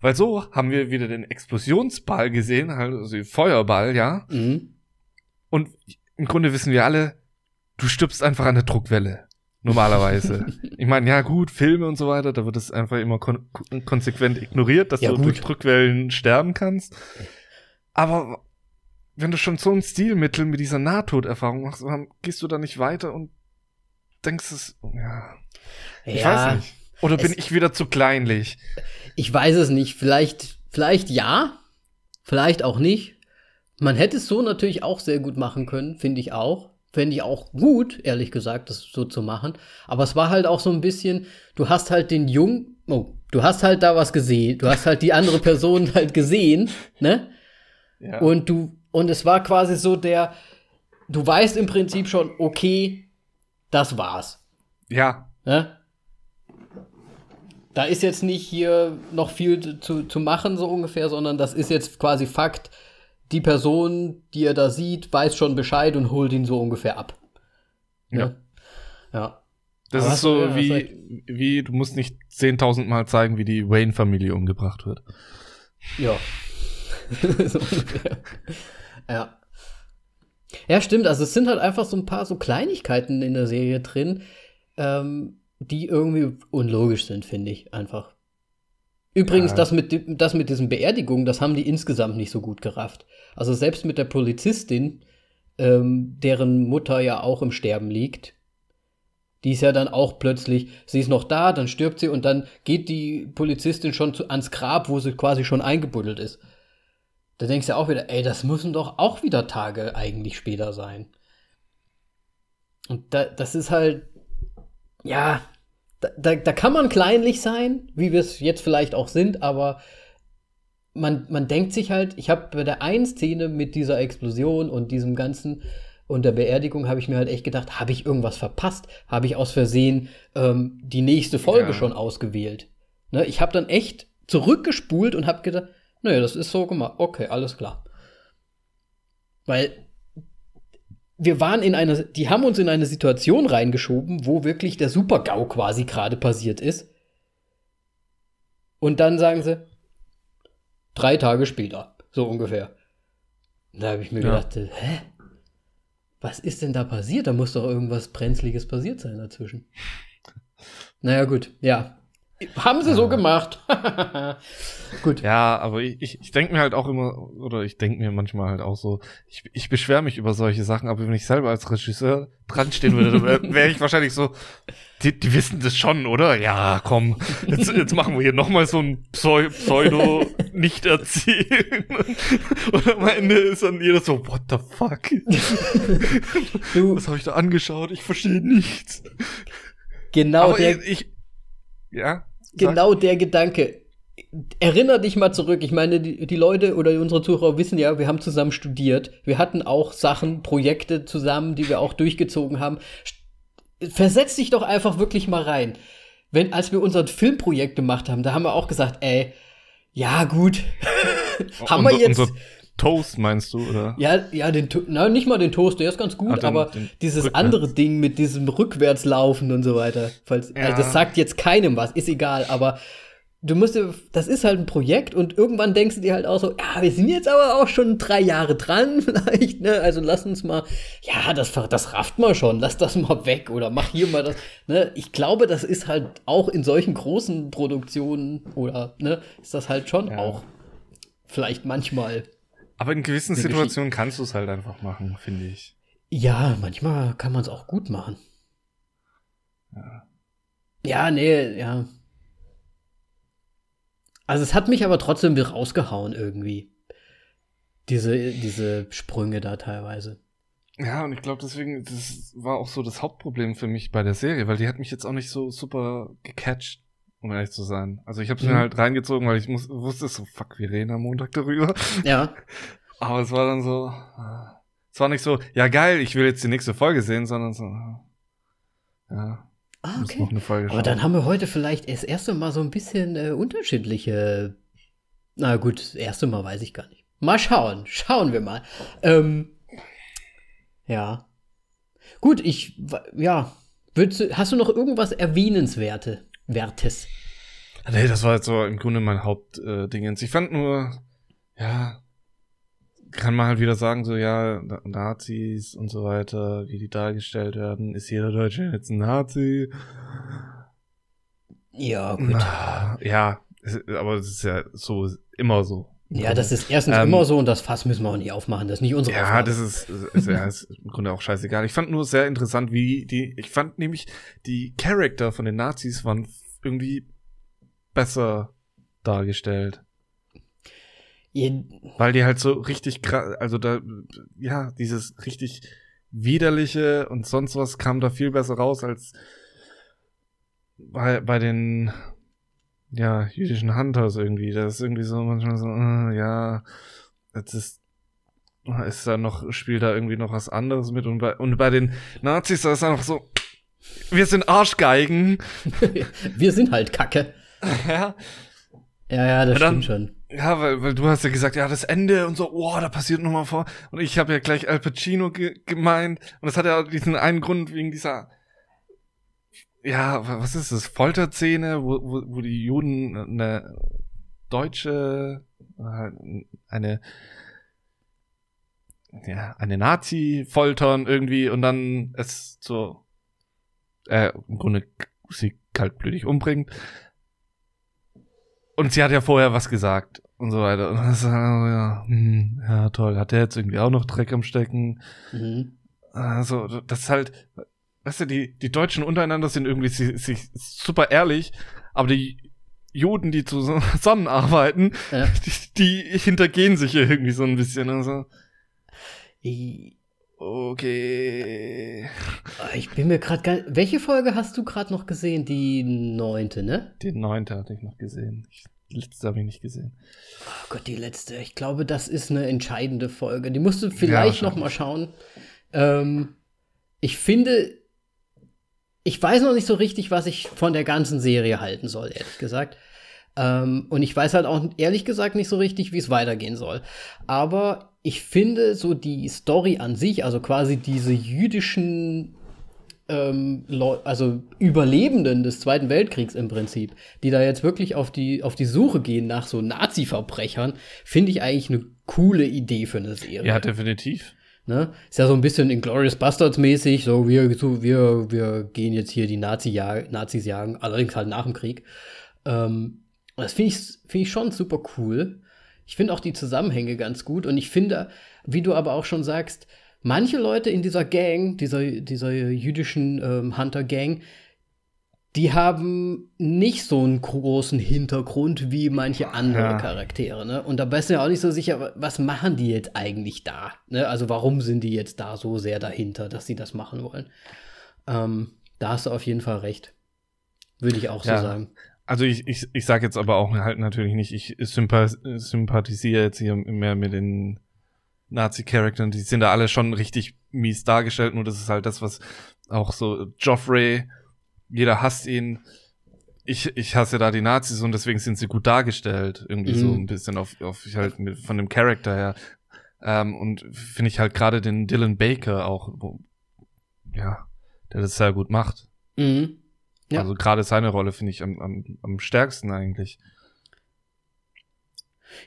Weil so haben wir wieder den Explosionsball gesehen, also den Feuerball, ja. Mhm. Und im Grunde wissen wir alle, du stirbst einfach an der Druckwelle. Normalerweise. ich meine, ja gut, Filme und so weiter, da wird es einfach immer kon konsequent ignoriert, dass Ja, du gut. durch Druckwellen sterben kannst. Aber wenn du schon so ein Stilmittel mit dieser Nahtoderfahrung machst, gehst du da nicht weiter und denkst es, ja, ich ja, weiß nicht. Oder bin ich wieder zu kleinlich? Ich weiß es nicht. Vielleicht, vielleicht ja, vielleicht auch nicht. Man hätte es so natürlich auch sehr gut machen können, finde ich auch. Fände ich auch gut, ehrlich gesagt, das so zu machen. Aber es war halt auch so ein bisschen, du hast halt den Jungen, oh, du hast halt da was gesehen, du hast halt die andere Person halt gesehen, ne? Ja. Und du, und es war quasi so der, du weißt im Prinzip schon, okay, das war's. ja, Ne? Da ist jetzt nicht hier noch viel zu, zu machen, so ungefähr, sondern das ist jetzt quasi Fakt. Die Person, die er da sieht, weiß schon Bescheid und holt ihn so ungefähr ab. Ne? Ja. Das Aber ist so ja, wie, wie, du musst nicht 10.000 Mal zeigen, wie die Wayne-Familie umgebracht wird. Ja. so. Ja. Ja, stimmt. Also es sind halt einfach so ein paar so Kleinigkeiten in der Serie drin, ähm, die irgendwie unlogisch sind, finde ich einfach. Übrigens, Ja. das, mit, das mit diesen Beerdigungen, das haben die insgesamt nicht so gut gerafft. Also selbst mit der Polizistin, ähm, deren Mutter ja auch im Sterben liegt, die ist ja dann auch plötzlich, sie ist noch da, dann stirbt sie und dann geht die Polizistin schon zu, ans Grab, wo sie quasi schon eingebuddelt ist. Da denkst du auch wieder, ey, das müssen doch auch wieder Tage eigentlich später sein. Und da, das ist halt, ja, da, da, da kann man kleinlich sein, wie wir es jetzt vielleicht auch sind, aber man, man denkt sich halt, ich habe bei der einen Szene mit dieser Explosion und diesem ganzen und der Beerdigung habe ich mir halt echt gedacht, habe ich irgendwas verpasst? Habe ich aus Versehen ähm, die nächste Folge Ja. schon ausgewählt? Ne, ich habe dann echt zurückgespult und habe gedacht, naja, das ist so gemacht. Okay, alles klar. Weil wir waren in einer, die haben uns in eine Situation reingeschoben, wo wirklich der Super-GAU quasi gerade passiert ist. Und dann sagen sie, drei Tage später, so ungefähr. Da habe ich mir Ja. gedacht, äh, hä? Was ist denn da passiert? Da muss doch irgendwas Brenzliges passiert sein dazwischen. Naja, gut, ja. Haben sie so gemacht. gut. Ja, aber ich, ich, denke mir halt auch immer, oder ich denke mir manchmal halt auch so, ich, ich beschwere mich über solche Sachen, aber wenn ich selber als Regisseur dran stehen würde, wäre wär ich wahrscheinlich so, die, die wissen das schon, oder? Ja, komm, jetzt, jetzt machen wir hier nochmal so ein Pseu Pseudo-Nicht-Erzählen. Und am Ende ist dann jeder so, what the fuck? Du, Was habe ich da angeschaut? Ich verstehe nichts. genau aber der, ich, ich, ja? sag. genau der Gedanke. Erinner dich mal zurück. Ich meine, die, die Leute oder unsere Zuhörer wissen ja, wir haben zusammen studiert. Wir hatten auch Sachen, Projekte zusammen, die wir auch durchgezogen haben. Versetz dich doch einfach wirklich mal rein. Wenn, als wir unser Filmprojekt gemacht haben, da haben wir auch gesagt, ey, ja, gut. haben wir jetzt. Unser Toast meinst du, oder? Ja, ja, den, na, nicht mal den Toast, der ist ganz gut, Ah, den- aber den dieses rückwärts. andere Ding mit diesem Rückwärtslaufen und so weiter. Falls, Ja. also das sagt jetzt keinem was, ist egal, aber du musst dir, das ist halt ein Projekt und irgendwann denkst du dir halt auch so, ja, wir sind jetzt aber auch schon drei Jahre dran, vielleicht, ne? Also lass uns mal, ja, das, das rafft mal schon, lass das mal weg oder mach hier mal das, ne? Ich glaube, das ist halt auch in solchen großen Produktionen oder, ne, ist das halt schon Ja. auch vielleicht manchmal Aber in gewissen Situationen kannst du es halt einfach machen, finde ich. Ja, manchmal kann man es auch gut machen. Ja. Ja, nee, ja. Also es hat mich aber trotzdem wieder rausgehauen irgendwie. Diese, diese Sprünge da teilweise. Ja, und ich glaube deswegen, das war auch so das Hauptproblem für mich bei der Serie, weil die hat mich jetzt auch nicht so super gecatcht, um ehrlich zu sein. Also ich habe es Mhm. mir halt reingezogen, weil ich muss, wusste so, fuck, wir reden am Montag darüber. Ja. Aber es war dann so, es war nicht so, ja geil, ich will jetzt die nächste Folge sehen, sondern so, ja, Ah, okay. noch eine Folge Aber schauen. dann haben wir heute vielleicht das erste Mal so ein bisschen äh, unterschiedliche. Na gut, das erste Mal weiß ich gar nicht. Mal schauen. Schauen wir mal. Ähm, ja. Gut, ich. Ja. Würdest hast du noch irgendwas Erwähnenswerte, Wertes? Nee, das war jetzt so im Grunde mein Hauptdingens. Äh, ich fand nur, ja, kann man halt wieder sagen, so ja, Nazis und so weiter, wie die dargestellt werden, ist jeder Deutsche jetzt ein Nazi? Ja, gut. Ja, aber es ist ja so immer so. Ja, das ist erstens ähm, immer so und das Fass müssen wir auch nicht aufmachen. Das ist nicht unsere Ja, Aufgabe. das ist, ist, ja, ist im Grunde auch scheißegal. Ich fand nur sehr interessant, wie die, ich fand nämlich, die Charakter von den Nazis waren irgendwie besser dargestellt. Je Weil die halt so richtig krass, also da, ja, dieses richtig widerliche und sonst was kam da viel besser raus als bei, bei den ja, jüdischen Hunters irgendwie. Das ist irgendwie so manchmal so, äh, ja, jetzt ist, ist da noch, spielt da irgendwie noch was anderes mit. Und bei, und bei den Nazis, da ist einfach so, wir sind Arschgeigen. wir sind halt Kacke. ja. Ja, ja, das dann, stimmt schon. Ja, weil, weil du hast ja gesagt, ja, das Ende und so, wow, da passiert noch mal vor. Und ich habe ja gleich Al Pacino ge gemeint. Und das hat ja diesen einen Grund wegen dieser ja, was ist das? Folterszene, wo, wo, wo die Juden eine deutsche, eine, ja, eine Nazi foltern irgendwie und dann es so, äh, im Grunde sie kaltblütig umbringt. Und sie hat ja vorher was gesagt und so weiter. Und das, ja, hm, ja, toll. Hat der jetzt irgendwie auch noch Dreck am Stecken? Mhm. Also, das ist halt, weißt du, die, die Deutschen untereinander sind irgendwie sich, sich super ehrlich, aber die Juden, die zusammenarbeiten, ja. die, die hintergehen sich hier irgendwie so ein bisschen. Also. Okay. Ich bin mir gerade gar Welche Folge hast du gerade noch gesehen? Die neunte, ne? Die neunte hatte ich noch gesehen. Die letzte habe ich nicht gesehen. Oh Gott, die letzte. Ich glaube, das ist eine entscheidende Folge. Die musst du vielleicht ja, noch mal schauen. Ähm, ich finde, ich weiß noch nicht so richtig, was ich von der ganzen Serie halten soll, ehrlich gesagt. Ähm, und ich weiß halt auch ehrlich gesagt nicht so richtig, wie es weitergehen soll. Aber ich finde so die Story an sich, also quasi diese jüdischen ähm, also Überlebenden des Zweiten Weltkriegs im Prinzip, die da jetzt wirklich auf die, auf die Suche gehen nach so Nazi-Verbrechern, finde ich eigentlich eine coole Idee für eine Serie. Ja, definitiv. Ne? Ist ja so ein bisschen Inglourious Bastards mäßig, so wir, wir, wir gehen jetzt hier die Nazi -Jag Nazis jagen, allerdings halt nach dem Krieg. Ähm, das finde ich, find ich schon super cool. Ich finde auch die Zusammenhänge ganz gut und ich finde, wie du aber auch schon sagst, manche Leute in dieser Gang, dieser, dieser jüdischen ähm, Hunter-Gang, die haben nicht so einen großen Hintergrund wie manche andere ja. Charaktere. Ne? Und da bist du ja auch nicht so sicher, was machen die jetzt eigentlich da? Ne? Also warum sind die jetzt da so sehr dahinter, dass sie das machen wollen? Ähm, da hast du auf jeden Fall recht. Würde ich auch so ja. sagen. Also ich, ich, ich sage jetzt aber auch halt natürlich nicht, ich sympathisiere jetzt hier mehr mit den Nazi-Charakteren. Die sind da alle schon richtig mies dargestellt, nur das ist halt das, was auch so Joffrey jeder hasst ihn. Ich, ich hasse da die Nazis und deswegen sind sie gut dargestellt. Irgendwie mhm. so ein bisschen auf, auf halt mit, von dem Charakter her. Ähm, und finde ich halt gerade den Dylan Baker auch, wo, ja, der das sehr gut macht. Mhm. Ja. Also gerade seine Rolle finde ich am, am, am stärksten eigentlich.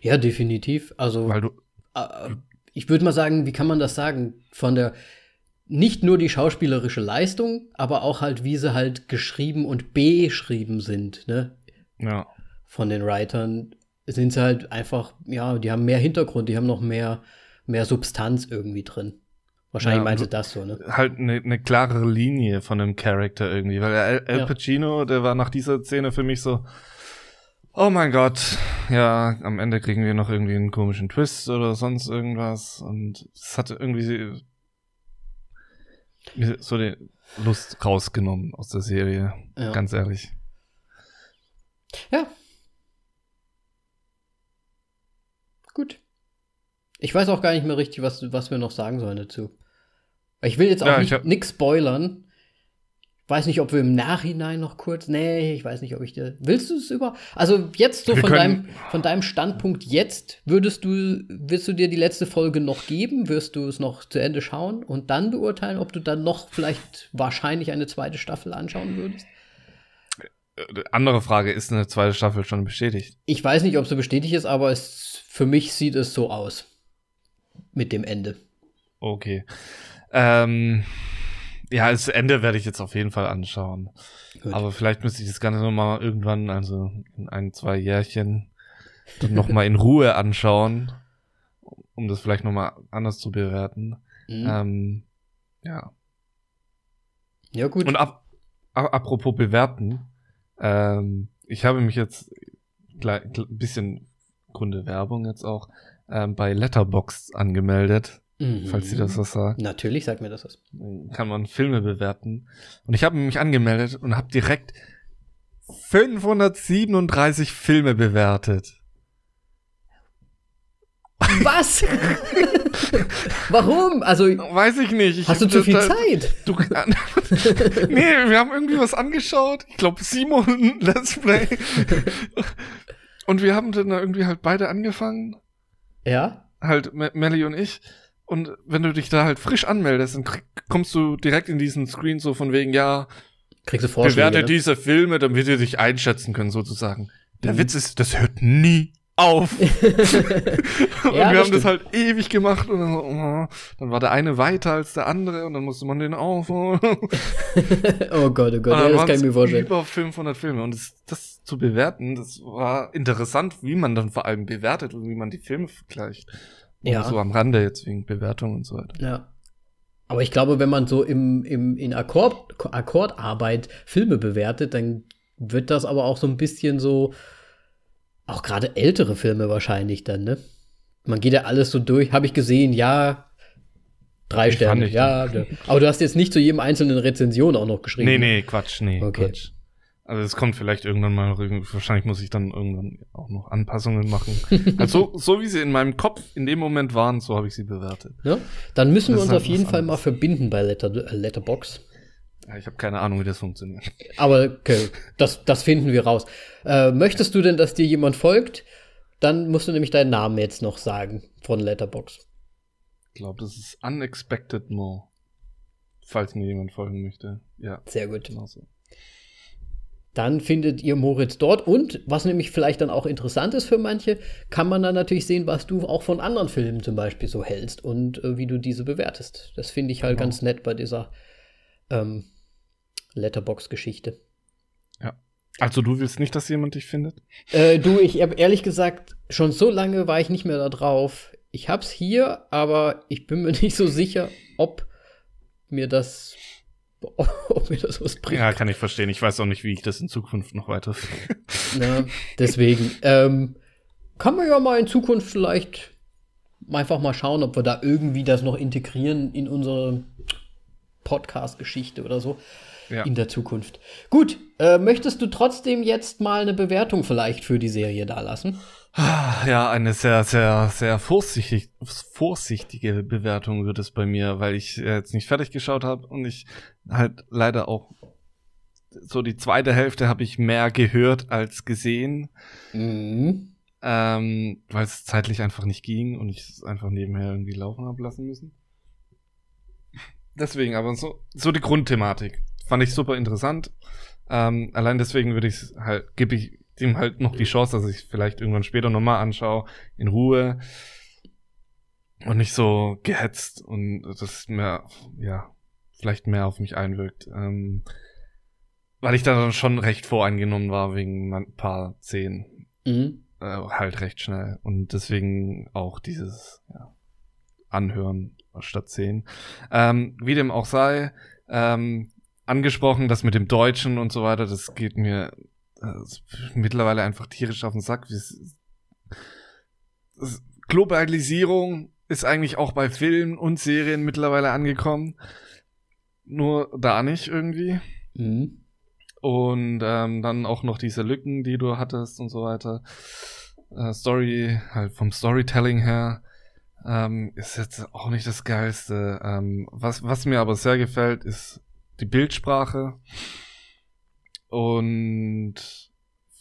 Ja, definitiv. Also, Weil du, äh, ich würde mal sagen, wie kann man das sagen? Von der nicht nur die schauspielerische Leistung, aber auch halt, wie sie halt geschrieben und beschrieben sind, ne? Ja. Von den Writern sind sie halt einfach, ja, die haben mehr Hintergrund, die haben noch mehr, mehr Substanz irgendwie drin. Wahrscheinlich ja, meinte also das so, ne? Halt eine ne klarere Linie von einem Charakter irgendwie, weil Al, Al ja. Pacino, der war nach dieser Szene für mich so, oh mein Gott, ja, am Ende kriegen wir noch irgendwie einen komischen Twist oder sonst irgendwas und es hatte irgendwie so die Lust rausgenommen aus der Serie. Ja. Ganz ehrlich. Ja. Gut. Ich weiß auch gar nicht mehr richtig, was, was wir noch sagen sollen dazu. Ich will jetzt auch ja, nichts spoilern, weiß nicht, ob wir im Nachhinein noch kurz. Nee, ich weiß nicht, ob ich dir. Willst du es über. Also jetzt so von deinem, von deinem Standpunkt jetzt, würdest du, willst du dir die letzte Folge noch geben? Wirst du es noch zu Ende schauen und dann beurteilen, ob du dann noch vielleicht wahrscheinlich eine zweite Staffel anschauen würdest? Äh, andere Frage, ist eine zweite Staffel schon bestätigt? Ich weiß nicht, ob sie bestätigt ist, aber es, für mich sieht es so aus. mit dem Ende. Okay. Ähm, ja, das Ende werde ich jetzt auf jeden Fall anschauen. Gut. Aber vielleicht müsste ich das Ganze nochmal irgendwann, also in ein, zwei Jährchen, dann nochmal in Ruhe anschauen, um das vielleicht nochmal anders zu bewerten. Mhm. Ähm, ja. Ja, gut. Und ab, ab, apropos bewerten, ähm, ich habe mich jetzt ein bisschen Grunde Werbung jetzt auch ähm, bei Letterboxd angemeldet. Mhm. Falls Sie das was sagt. Natürlich sagt mir das was. Kann man Filme bewerten. Und ich habe mich angemeldet und habe direkt 537 Filme bewertet. Was? Warum? Also weiß ich nicht. Ich hast du zu viel da, Zeit? Du, nee, wir haben irgendwie was angeschaut. Ich glaube Simon Let's Play. und wir haben dann irgendwie halt beide angefangen. Ja. Halt Melly und ich. Und wenn du dich da halt frisch anmeldest, dann kommst du direkt in diesen Screen so von wegen, ja, Kriegst du Vorschläge, bewerte ne? diese Filme, damit wir dich einschätzen können, sozusagen. Der mhm. Witz ist, das hört nie auf. und ja, wir haben das halt ewig gemacht und dann, so, oh, dann war der eine weiter als der andere und dann musste man den auf. oh Gott, oh Gott, ja, das kann ich mir vorstellen. Über 500 Filme und das, das zu bewerten, das war interessant, wie man dann vor allem bewertet und wie man die Filme vergleicht. Ja. so am Rande jetzt wegen Bewertung und so weiter. Ja. Aber ich glaube, wenn man so im, im, in Akkord, Akkordarbeit Filme bewertet, dann wird das aber auch so ein bisschen so, auch gerade ältere Filme wahrscheinlich dann, ne? Man geht ja alles so durch, habe ich gesehen, ja, drei ich Sterne, ja. Aber du hast jetzt nicht zu jedem einzelnen Rezension auch noch geschrieben. Nee, nee, Quatsch, nee, okay. Quatsch. Also es kommt vielleicht irgendwann mal, wahrscheinlich muss ich dann irgendwann auch noch Anpassungen machen. also so wie sie in meinem Kopf in dem Moment waren, so habe ich sie bewertet. Ja, dann müssen das wir uns halt auf jeden Fall mal verbinden bei Letter, äh, Letterbox. Ja, ich habe keine Ahnung, wie das funktioniert. Aber okay, das, das finden wir raus. Äh, möchtest du denn, dass dir jemand folgt? Dann musst du nämlich deinen Namen jetzt noch sagen von Letterbox. Ich glaube, das ist Unexpected More. Falls mir jemand folgen möchte. Ja. Sehr gut. Genau so dann findet ihr Moritz dort. Und was nämlich vielleicht dann auch interessant ist für manche, kann man dann natürlich sehen, was du auch von anderen Filmen zum Beispiel so hältst und äh, wie du diese bewertest. Das finde ich halt genau. ganz nett bei dieser ähm, Letterbox-Geschichte. Ja. Also du willst nicht, dass jemand dich findet? Äh, du, ich habe ehrlich gesagt, schon so lange war ich nicht mehr da drauf. Ich hab's hier, aber ich bin mir nicht so sicher, ob mir das ob mir das was bringt. Ja, kann ich verstehen. Ich weiß auch nicht, wie ich das in Zukunft noch weiter. ja, deswegen. Ähm, kann man ja mal in Zukunft vielleicht einfach mal schauen, ob wir da irgendwie das noch integrieren in unsere Podcast-Geschichte oder so. Ja. In der Zukunft. Gut, äh, möchtest du trotzdem jetzt mal eine Bewertung vielleicht für die Serie da lassen? Ja, eine sehr, sehr, sehr vorsichtig, vorsichtige Bewertung wird es bei mir, weil ich jetzt nicht fertig geschaut habe und ich halt leider auch so die zweite Hälfte habe ich mehr gehört als gesehen. Mhm. Ähm, weil es zeitlich einfach nicht ging und ich es einfach nebenher irgendwie laufen habe lassen müssen. Deswegen, aber so, so die Grundthematik fand ich super interessant. Ähm, allein deswegen würde ich halt, gebe ich ihm halt noch die Chance, dass ich vielleicht irgendwann später nochmal anschaue, in Ruhe und nicht so gehetzt und das mehr, ja, vielleicht mehr auf mich einwirkt. Ähm, weil ich da dann schon recht voreingenommen war wegen ein paar Szenen. Mhm. Äh, halt recht schnell. Und deswegen auch dieses ja, Anhören statt sehen. Ähm, wie dem auch sei, ähm, angesprochen, das mit dem Deutschen und so weiter, das geht mir mittlerweile einfach tierisch auf den Sack. Globalisierung ist eigentlich auch bei Filmen und Serien mittlerweile angekommen. Nur da nicht irgendwie. Mhm. Und ähm, dann auch noch diese Lücken, die du hattest und so weiter. Äh, Story, halt vom Storytelling her, ähm, ist jetzt auch nicht das Geilste. Ähm, was, was mir aber sehr gefällt, ist die Bildsprache und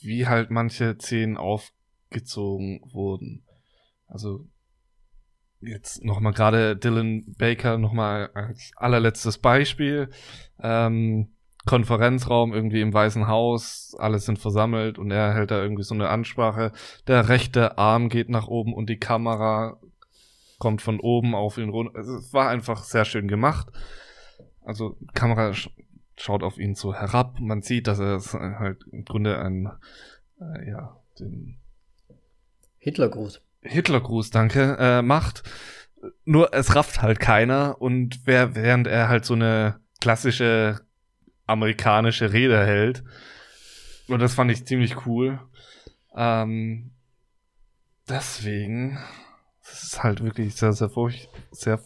wie halt manche Szenen aufgezogen wurden. Also jetzt nochmal gerade Dylan Baker nochmal als allerletztes Beispiel. Ähm, Konferenzraum irgendwie im Weißen Haus, alle sind versammelt und er hält da irgendwie so eine Ansprache. Der rechte Arm geht nach oben und die Kamera kommt von oben auf ihn runter. Also, es war einfach sehr schön gemacht. Also Kamera schaut auf ihn so herab. Man sieht, dass er halt im Grunde ein, äh, ja, den Hitlergruß. Hitlergruß, danke, äh, macht. Nur es rafft halt keiner und wer, während er halt so eine klassische amerikanische Rede hält. Und das fand ich ziemlich cool. Ähm, deswegen, das ist halt wirklich sehr, sehr, furcht, sehr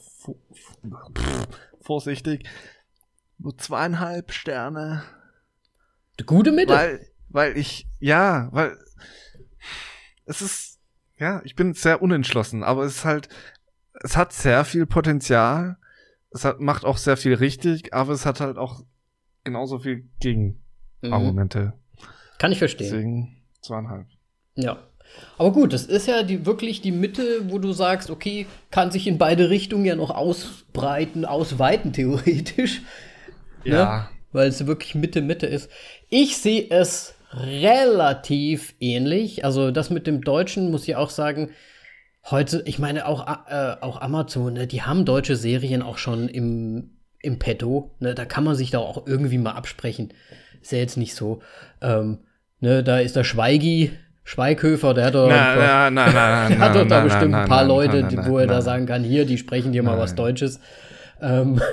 vorsichtig. Nur zweieinhalb Sterne. Die gute Mitte. Weil, weil ich, ja, weil es ist, ja, ich bin sehr unentschlossen, aber es ist halt, es hat sehr viel Potenzial. Es hat, macht auch sehr viel richtig, aber es hat halt auch genauso viel Gegenargumente. Mhm. Kann ich verstehen. Deswegen zweieinhalb. Ja. Aber gut, das ist ja die, wirklich die Mitte, wo du sagst, okay, kann sich in beide Richtungen ja noch ausbreiten, ausweiten, theoretisch. Ne? Ja. Ne? Weil es wirklich Mitte, Mitte ist. Ich sehe es relativ ähnlich. Also, das mit dem Deutschen muss ich auch sagen, heute, ich meine, auch, äh, auch Amazon, ne, die haben deutsche Serien auch schon im, im Petto. Ne, da kann man sich da auch irgendwie mal absprechen. Ist ja jetzt nicht so. Ähm, ne, da ist der Schweigi, Schweighöfer, der hat doch, na, na, na, na, der hat doch da bestimmt ein paar Leute, wo er da sagen kann, hier, die sprechen dir mal was Deutsches. Ähm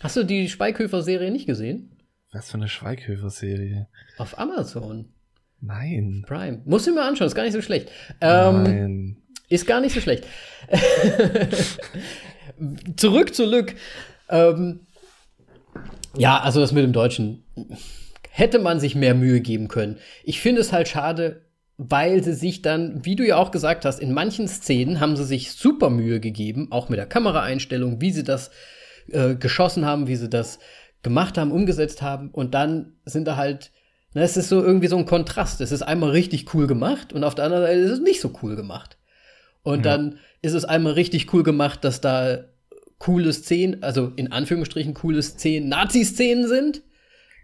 Hast du die Schweighöfer-Serie nicht gesehen? Was für eine Schweighöfer-Serie? Auf Amazon. Nein. Prime. Muss ich mir anschauen, ist gar nicht so schlecht. Ähm, Nein. Ist gar nicht so schlecht. Zurück zu Lück. Ähm, ja, also das mit dem Deutschen hätte man sich mehr Mühe geben können. Ich finde es halt schade, weil sie sich dann, wie du ja auch gesagt hast, in manchen Szenen haben sie sich super Mühe gegeben, auch mit der Kameraeinstellung, wie sie das äh, geschossen haben, wie sie das gemacht haben, umgesetzt haben. Und dann sind da halt, na, es ist so irgendwie so ein Kontrast. Es ist einmal richtig cool gemacht und auf der anderen Seite ist es nicht so cool gemacht. Und ja. dann ist es einmal richtig cool gemacht, dass da coole Szenen, also in Anführungsstrichen coole Szenen, Nazi-Szenen sind,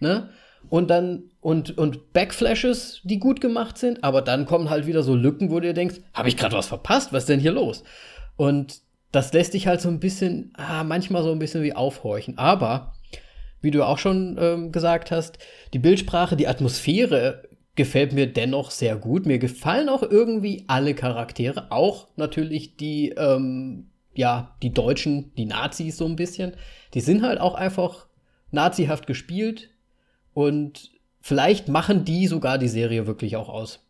ne? Und dann, und, und Backflashes, die gut gemacht sind, aber dann kommen halt wieder so Lücken, wo du dir denkst, habe ich gerade was verpasst? Was ist denn hier los? Und das lässt dich halt so ein bisschen, ah, manchmal so ein bisschen wie aufhorchen. Aber, wie du auch schon ähm, gesagt hast, die Bildsprache, die Atmosphäre gefällt mir dennoch sehr gut. Mir gefallen auch irgendwie alle Charaktere, auch natürlich die, ähm, ja, die Deutschen, die Nazis so ein bisschen. Die sind halt auch einfach nazihaft gespielt und vielleicht machen die sogar die Serie wirklich auch aus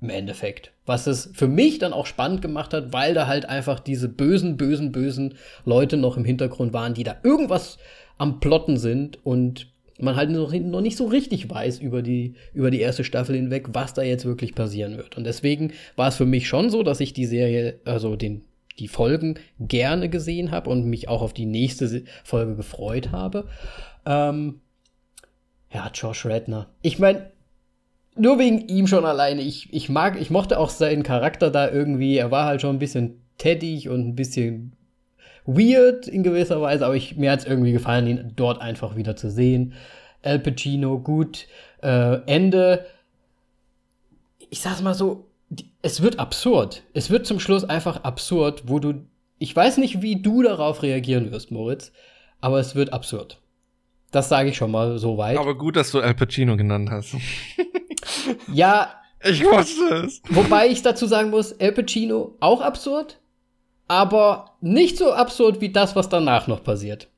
im Endeffekt. Was es für mich dann auch spannend gemacht hat, weil da halt einfach diese bösen, bösen, bösen Leute noch im Hintergrund waren, die da irgendwas am Plotten sind und man halt noch, noch nicht so richtig weiß über die, über die erste Staffel hinweg, was da jetzt wirklich passieren wird. Und deswegen war es für mich schon so, dass ich die Serie, also den, die Folgen gerne gesehen habe und mich auch auf die nächste Folge gefreut habe. Ähm, ja, Josh Redner. Ich meine, nur wegen ihm schon alleine. Ich, ich mag, ich mochte auch seinen Charakter da irgendwie. Er war halt schon ein bisschen teddig und ein bisschen weird in gewisser Weise, aber ich, mir hat es irgendwie gefallen, ihn dort einfach wieder zu sehen. Al Pacino, gut. Äh, Ende. Ich sag's mal so, es wird absurd. Es wird zum Schluss einfach absurd, wo du. Ich weiß nicht, wie du darauf reagieren wirst, Moritz, aber es wird absurd. Das sage ich schon mal so weit. Aber gut, dass du Al Pacino genannt hast. Ja. Ich wusste es. Wobei ich dazu sagen muss, El Pacino auch absurd, aber nicht so absurd wie das, was danach noch passiert.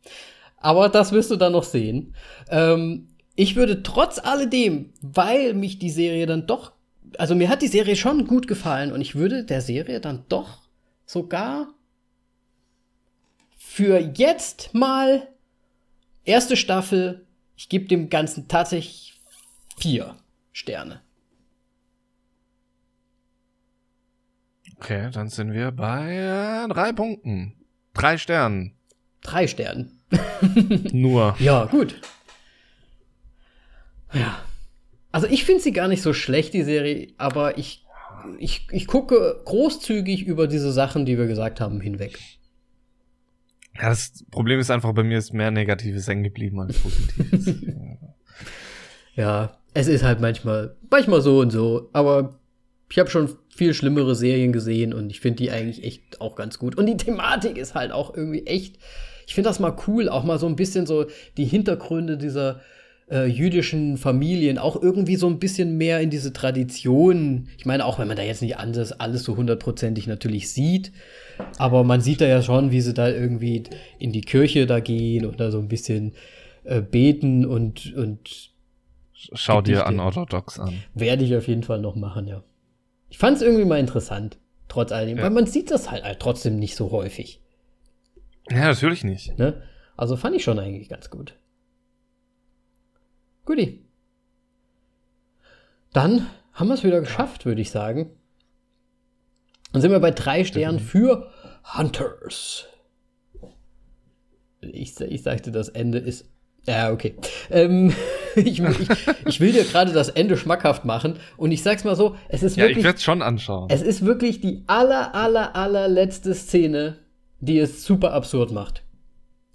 Aber das wirst du dann noch sehen. Ähm, ich würde trotz alledem, weil mich die Serie dann doch, also mir hat die Serie schon gut gefallen und ich würde der Serie dann doch sogar für jetzt mal erste Staffel, ich gebe dem Ganzen tatsächlich vier. Sterne. Okay, dann sind wir bei äh, drei Punkten. Drei Sternen. Drei Sternen. Nur. Ja, gut. Ja. Also ich finde sie gar nicht so schlecht, die Serie, aber ich, ich, ich gucke großzügig über diese Sachen, die wir gesagt haben, hinweg. Ja, das Problem ist einfach, bei mir ist mehr Negatives hängen geblieben als Positives. ja, es ist halt manchmal, manchmal so und so, aber ich habe schon viel schlimmere Serien gesehen und ich finde die eigentlich echt auch ganz gut. Und die Thematik ist halt auch irgendwie echt, ich finde das mal cool, auch mal so ein bisschen so die Hintergründe dieser äh, jüdischen Familien auch irgendwie so ein bisschen mehr in diese Tradition. Ich meine, auch wenn man da jetzt nicht alles, alles so hundertprozentig natürlich sieht, aber man sieht da ja schon, wie sie da irgendwie in die Kirche da gehen oder so ein bisschen äh, beten und, und Schau dir unorthodox an. Werde ich auf jeden Fall noch machen, ja. Ich fand es irgendwie mal interessant, trotz alledem, ja. weil man sieht das halt, halt trotzdem nicht so häufig. Ja, natürlich nicht. Ne? Also fand ich schon eigentlich ganz gut. Guti. Dann haben wir es wieder geschafft, würde ich sagen. Dann sind wir bei drei Sternen für Hunters. Ich, ich sagte, das Ende ist. Ja, okay. Ähm, ich, ich, ich, will dir gerade das Ende schmackhaft machen und ich sag's mal so, es ist wirklich. Ja, ich werde schon anschauen. Es ist wirklich die aller, aller, allerletzte Szene, die es super absurd macht.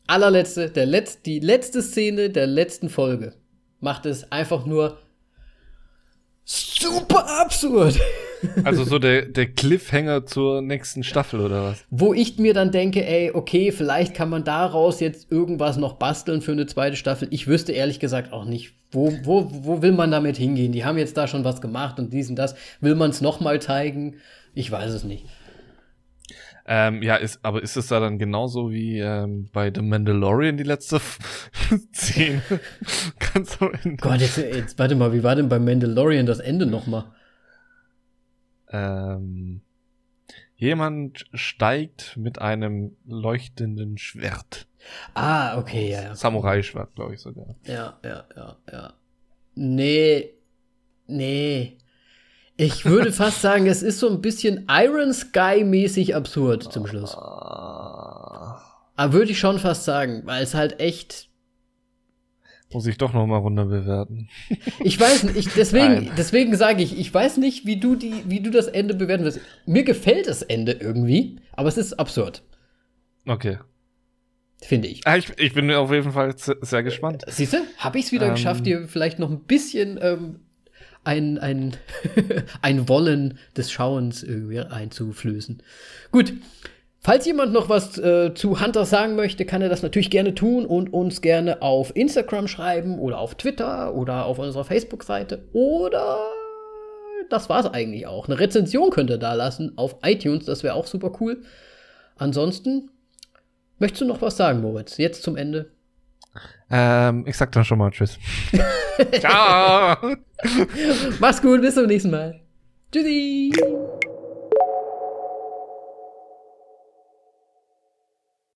Allerletzte, der Letz-, die letzte Szene der letzten Folge macht es einfach nur super absurd. Also so der, der Cliffhanger zur nächsten Staffel oder was? Wo ich mir dann denke, ey, okay, vielleicht kann man daraus jetzt irgendwas noch basteln für eine zweite Staffel. Ich wüsste ehrlich gesagt auch nicht, wo, wo, wo will man damit hingehen? Die haben jetzt da schon was gemacht und dies und das. Will man es noch mal zeigen? Ich weiß es nicht. Ähm, ja, ist, aber ist es da dann genauso wie ähm, bei The Mandalorian die letzte Szene? Ganz am Ende. Gott, jetzt, jetzt warte mal, wie war denn bei Mandalorian das Ende nochmal? Ähm, jemand steigt mit einem leuchtenden Schwert. Ah, okay, ja. ja. Samurai-Schwert, glaube ich sogar. Ja, ja, ja, ja. Nee, nee. Ich würde fast sagen, es ist so ein bisschen Iron Sky-mäßig absurd zum Schluss. Ah. Aber würde ich schon fast sagen, weil es halt echt. Muss ich doch noch mal runter bewerten. Ich weiß nicht, deswegen, deswegen sage ich, ich weiß nicht, wie du die, wie du das Ende bewerten wirst. Mir gefällt das Ende irgendwie, aber es ist absurd. Okay. Finde ich. Ah, ich. Ich bin auf jeden Fall sehr gespannt. Siehst du, habe ich es wieder ähm, geschafft, dir vielleicht noch ein bisschen ähm, ein, ein, ein Wollen des Schauens irgendwie einzuflößen. Gut. Falls jemand noch was äh, zu Hunter sagen möchte, kann er das natürlich gerne tun und uns gerne auf Instagram schreiben oder auf Twitter oder auf unserer Facebook-Seite oder das war's eigentlich auch. Eine Rezension könnt ihr da lassen auf iTunes, das wäre auch super cool. Ansonsten, möchtest du noch was sagen, Moritz? Jetzt zum Ende. Ähm, ich sag dann schon mal Tschüss. Ciao. Mach's gut, bis zum nächsten Mal. Tschüssi.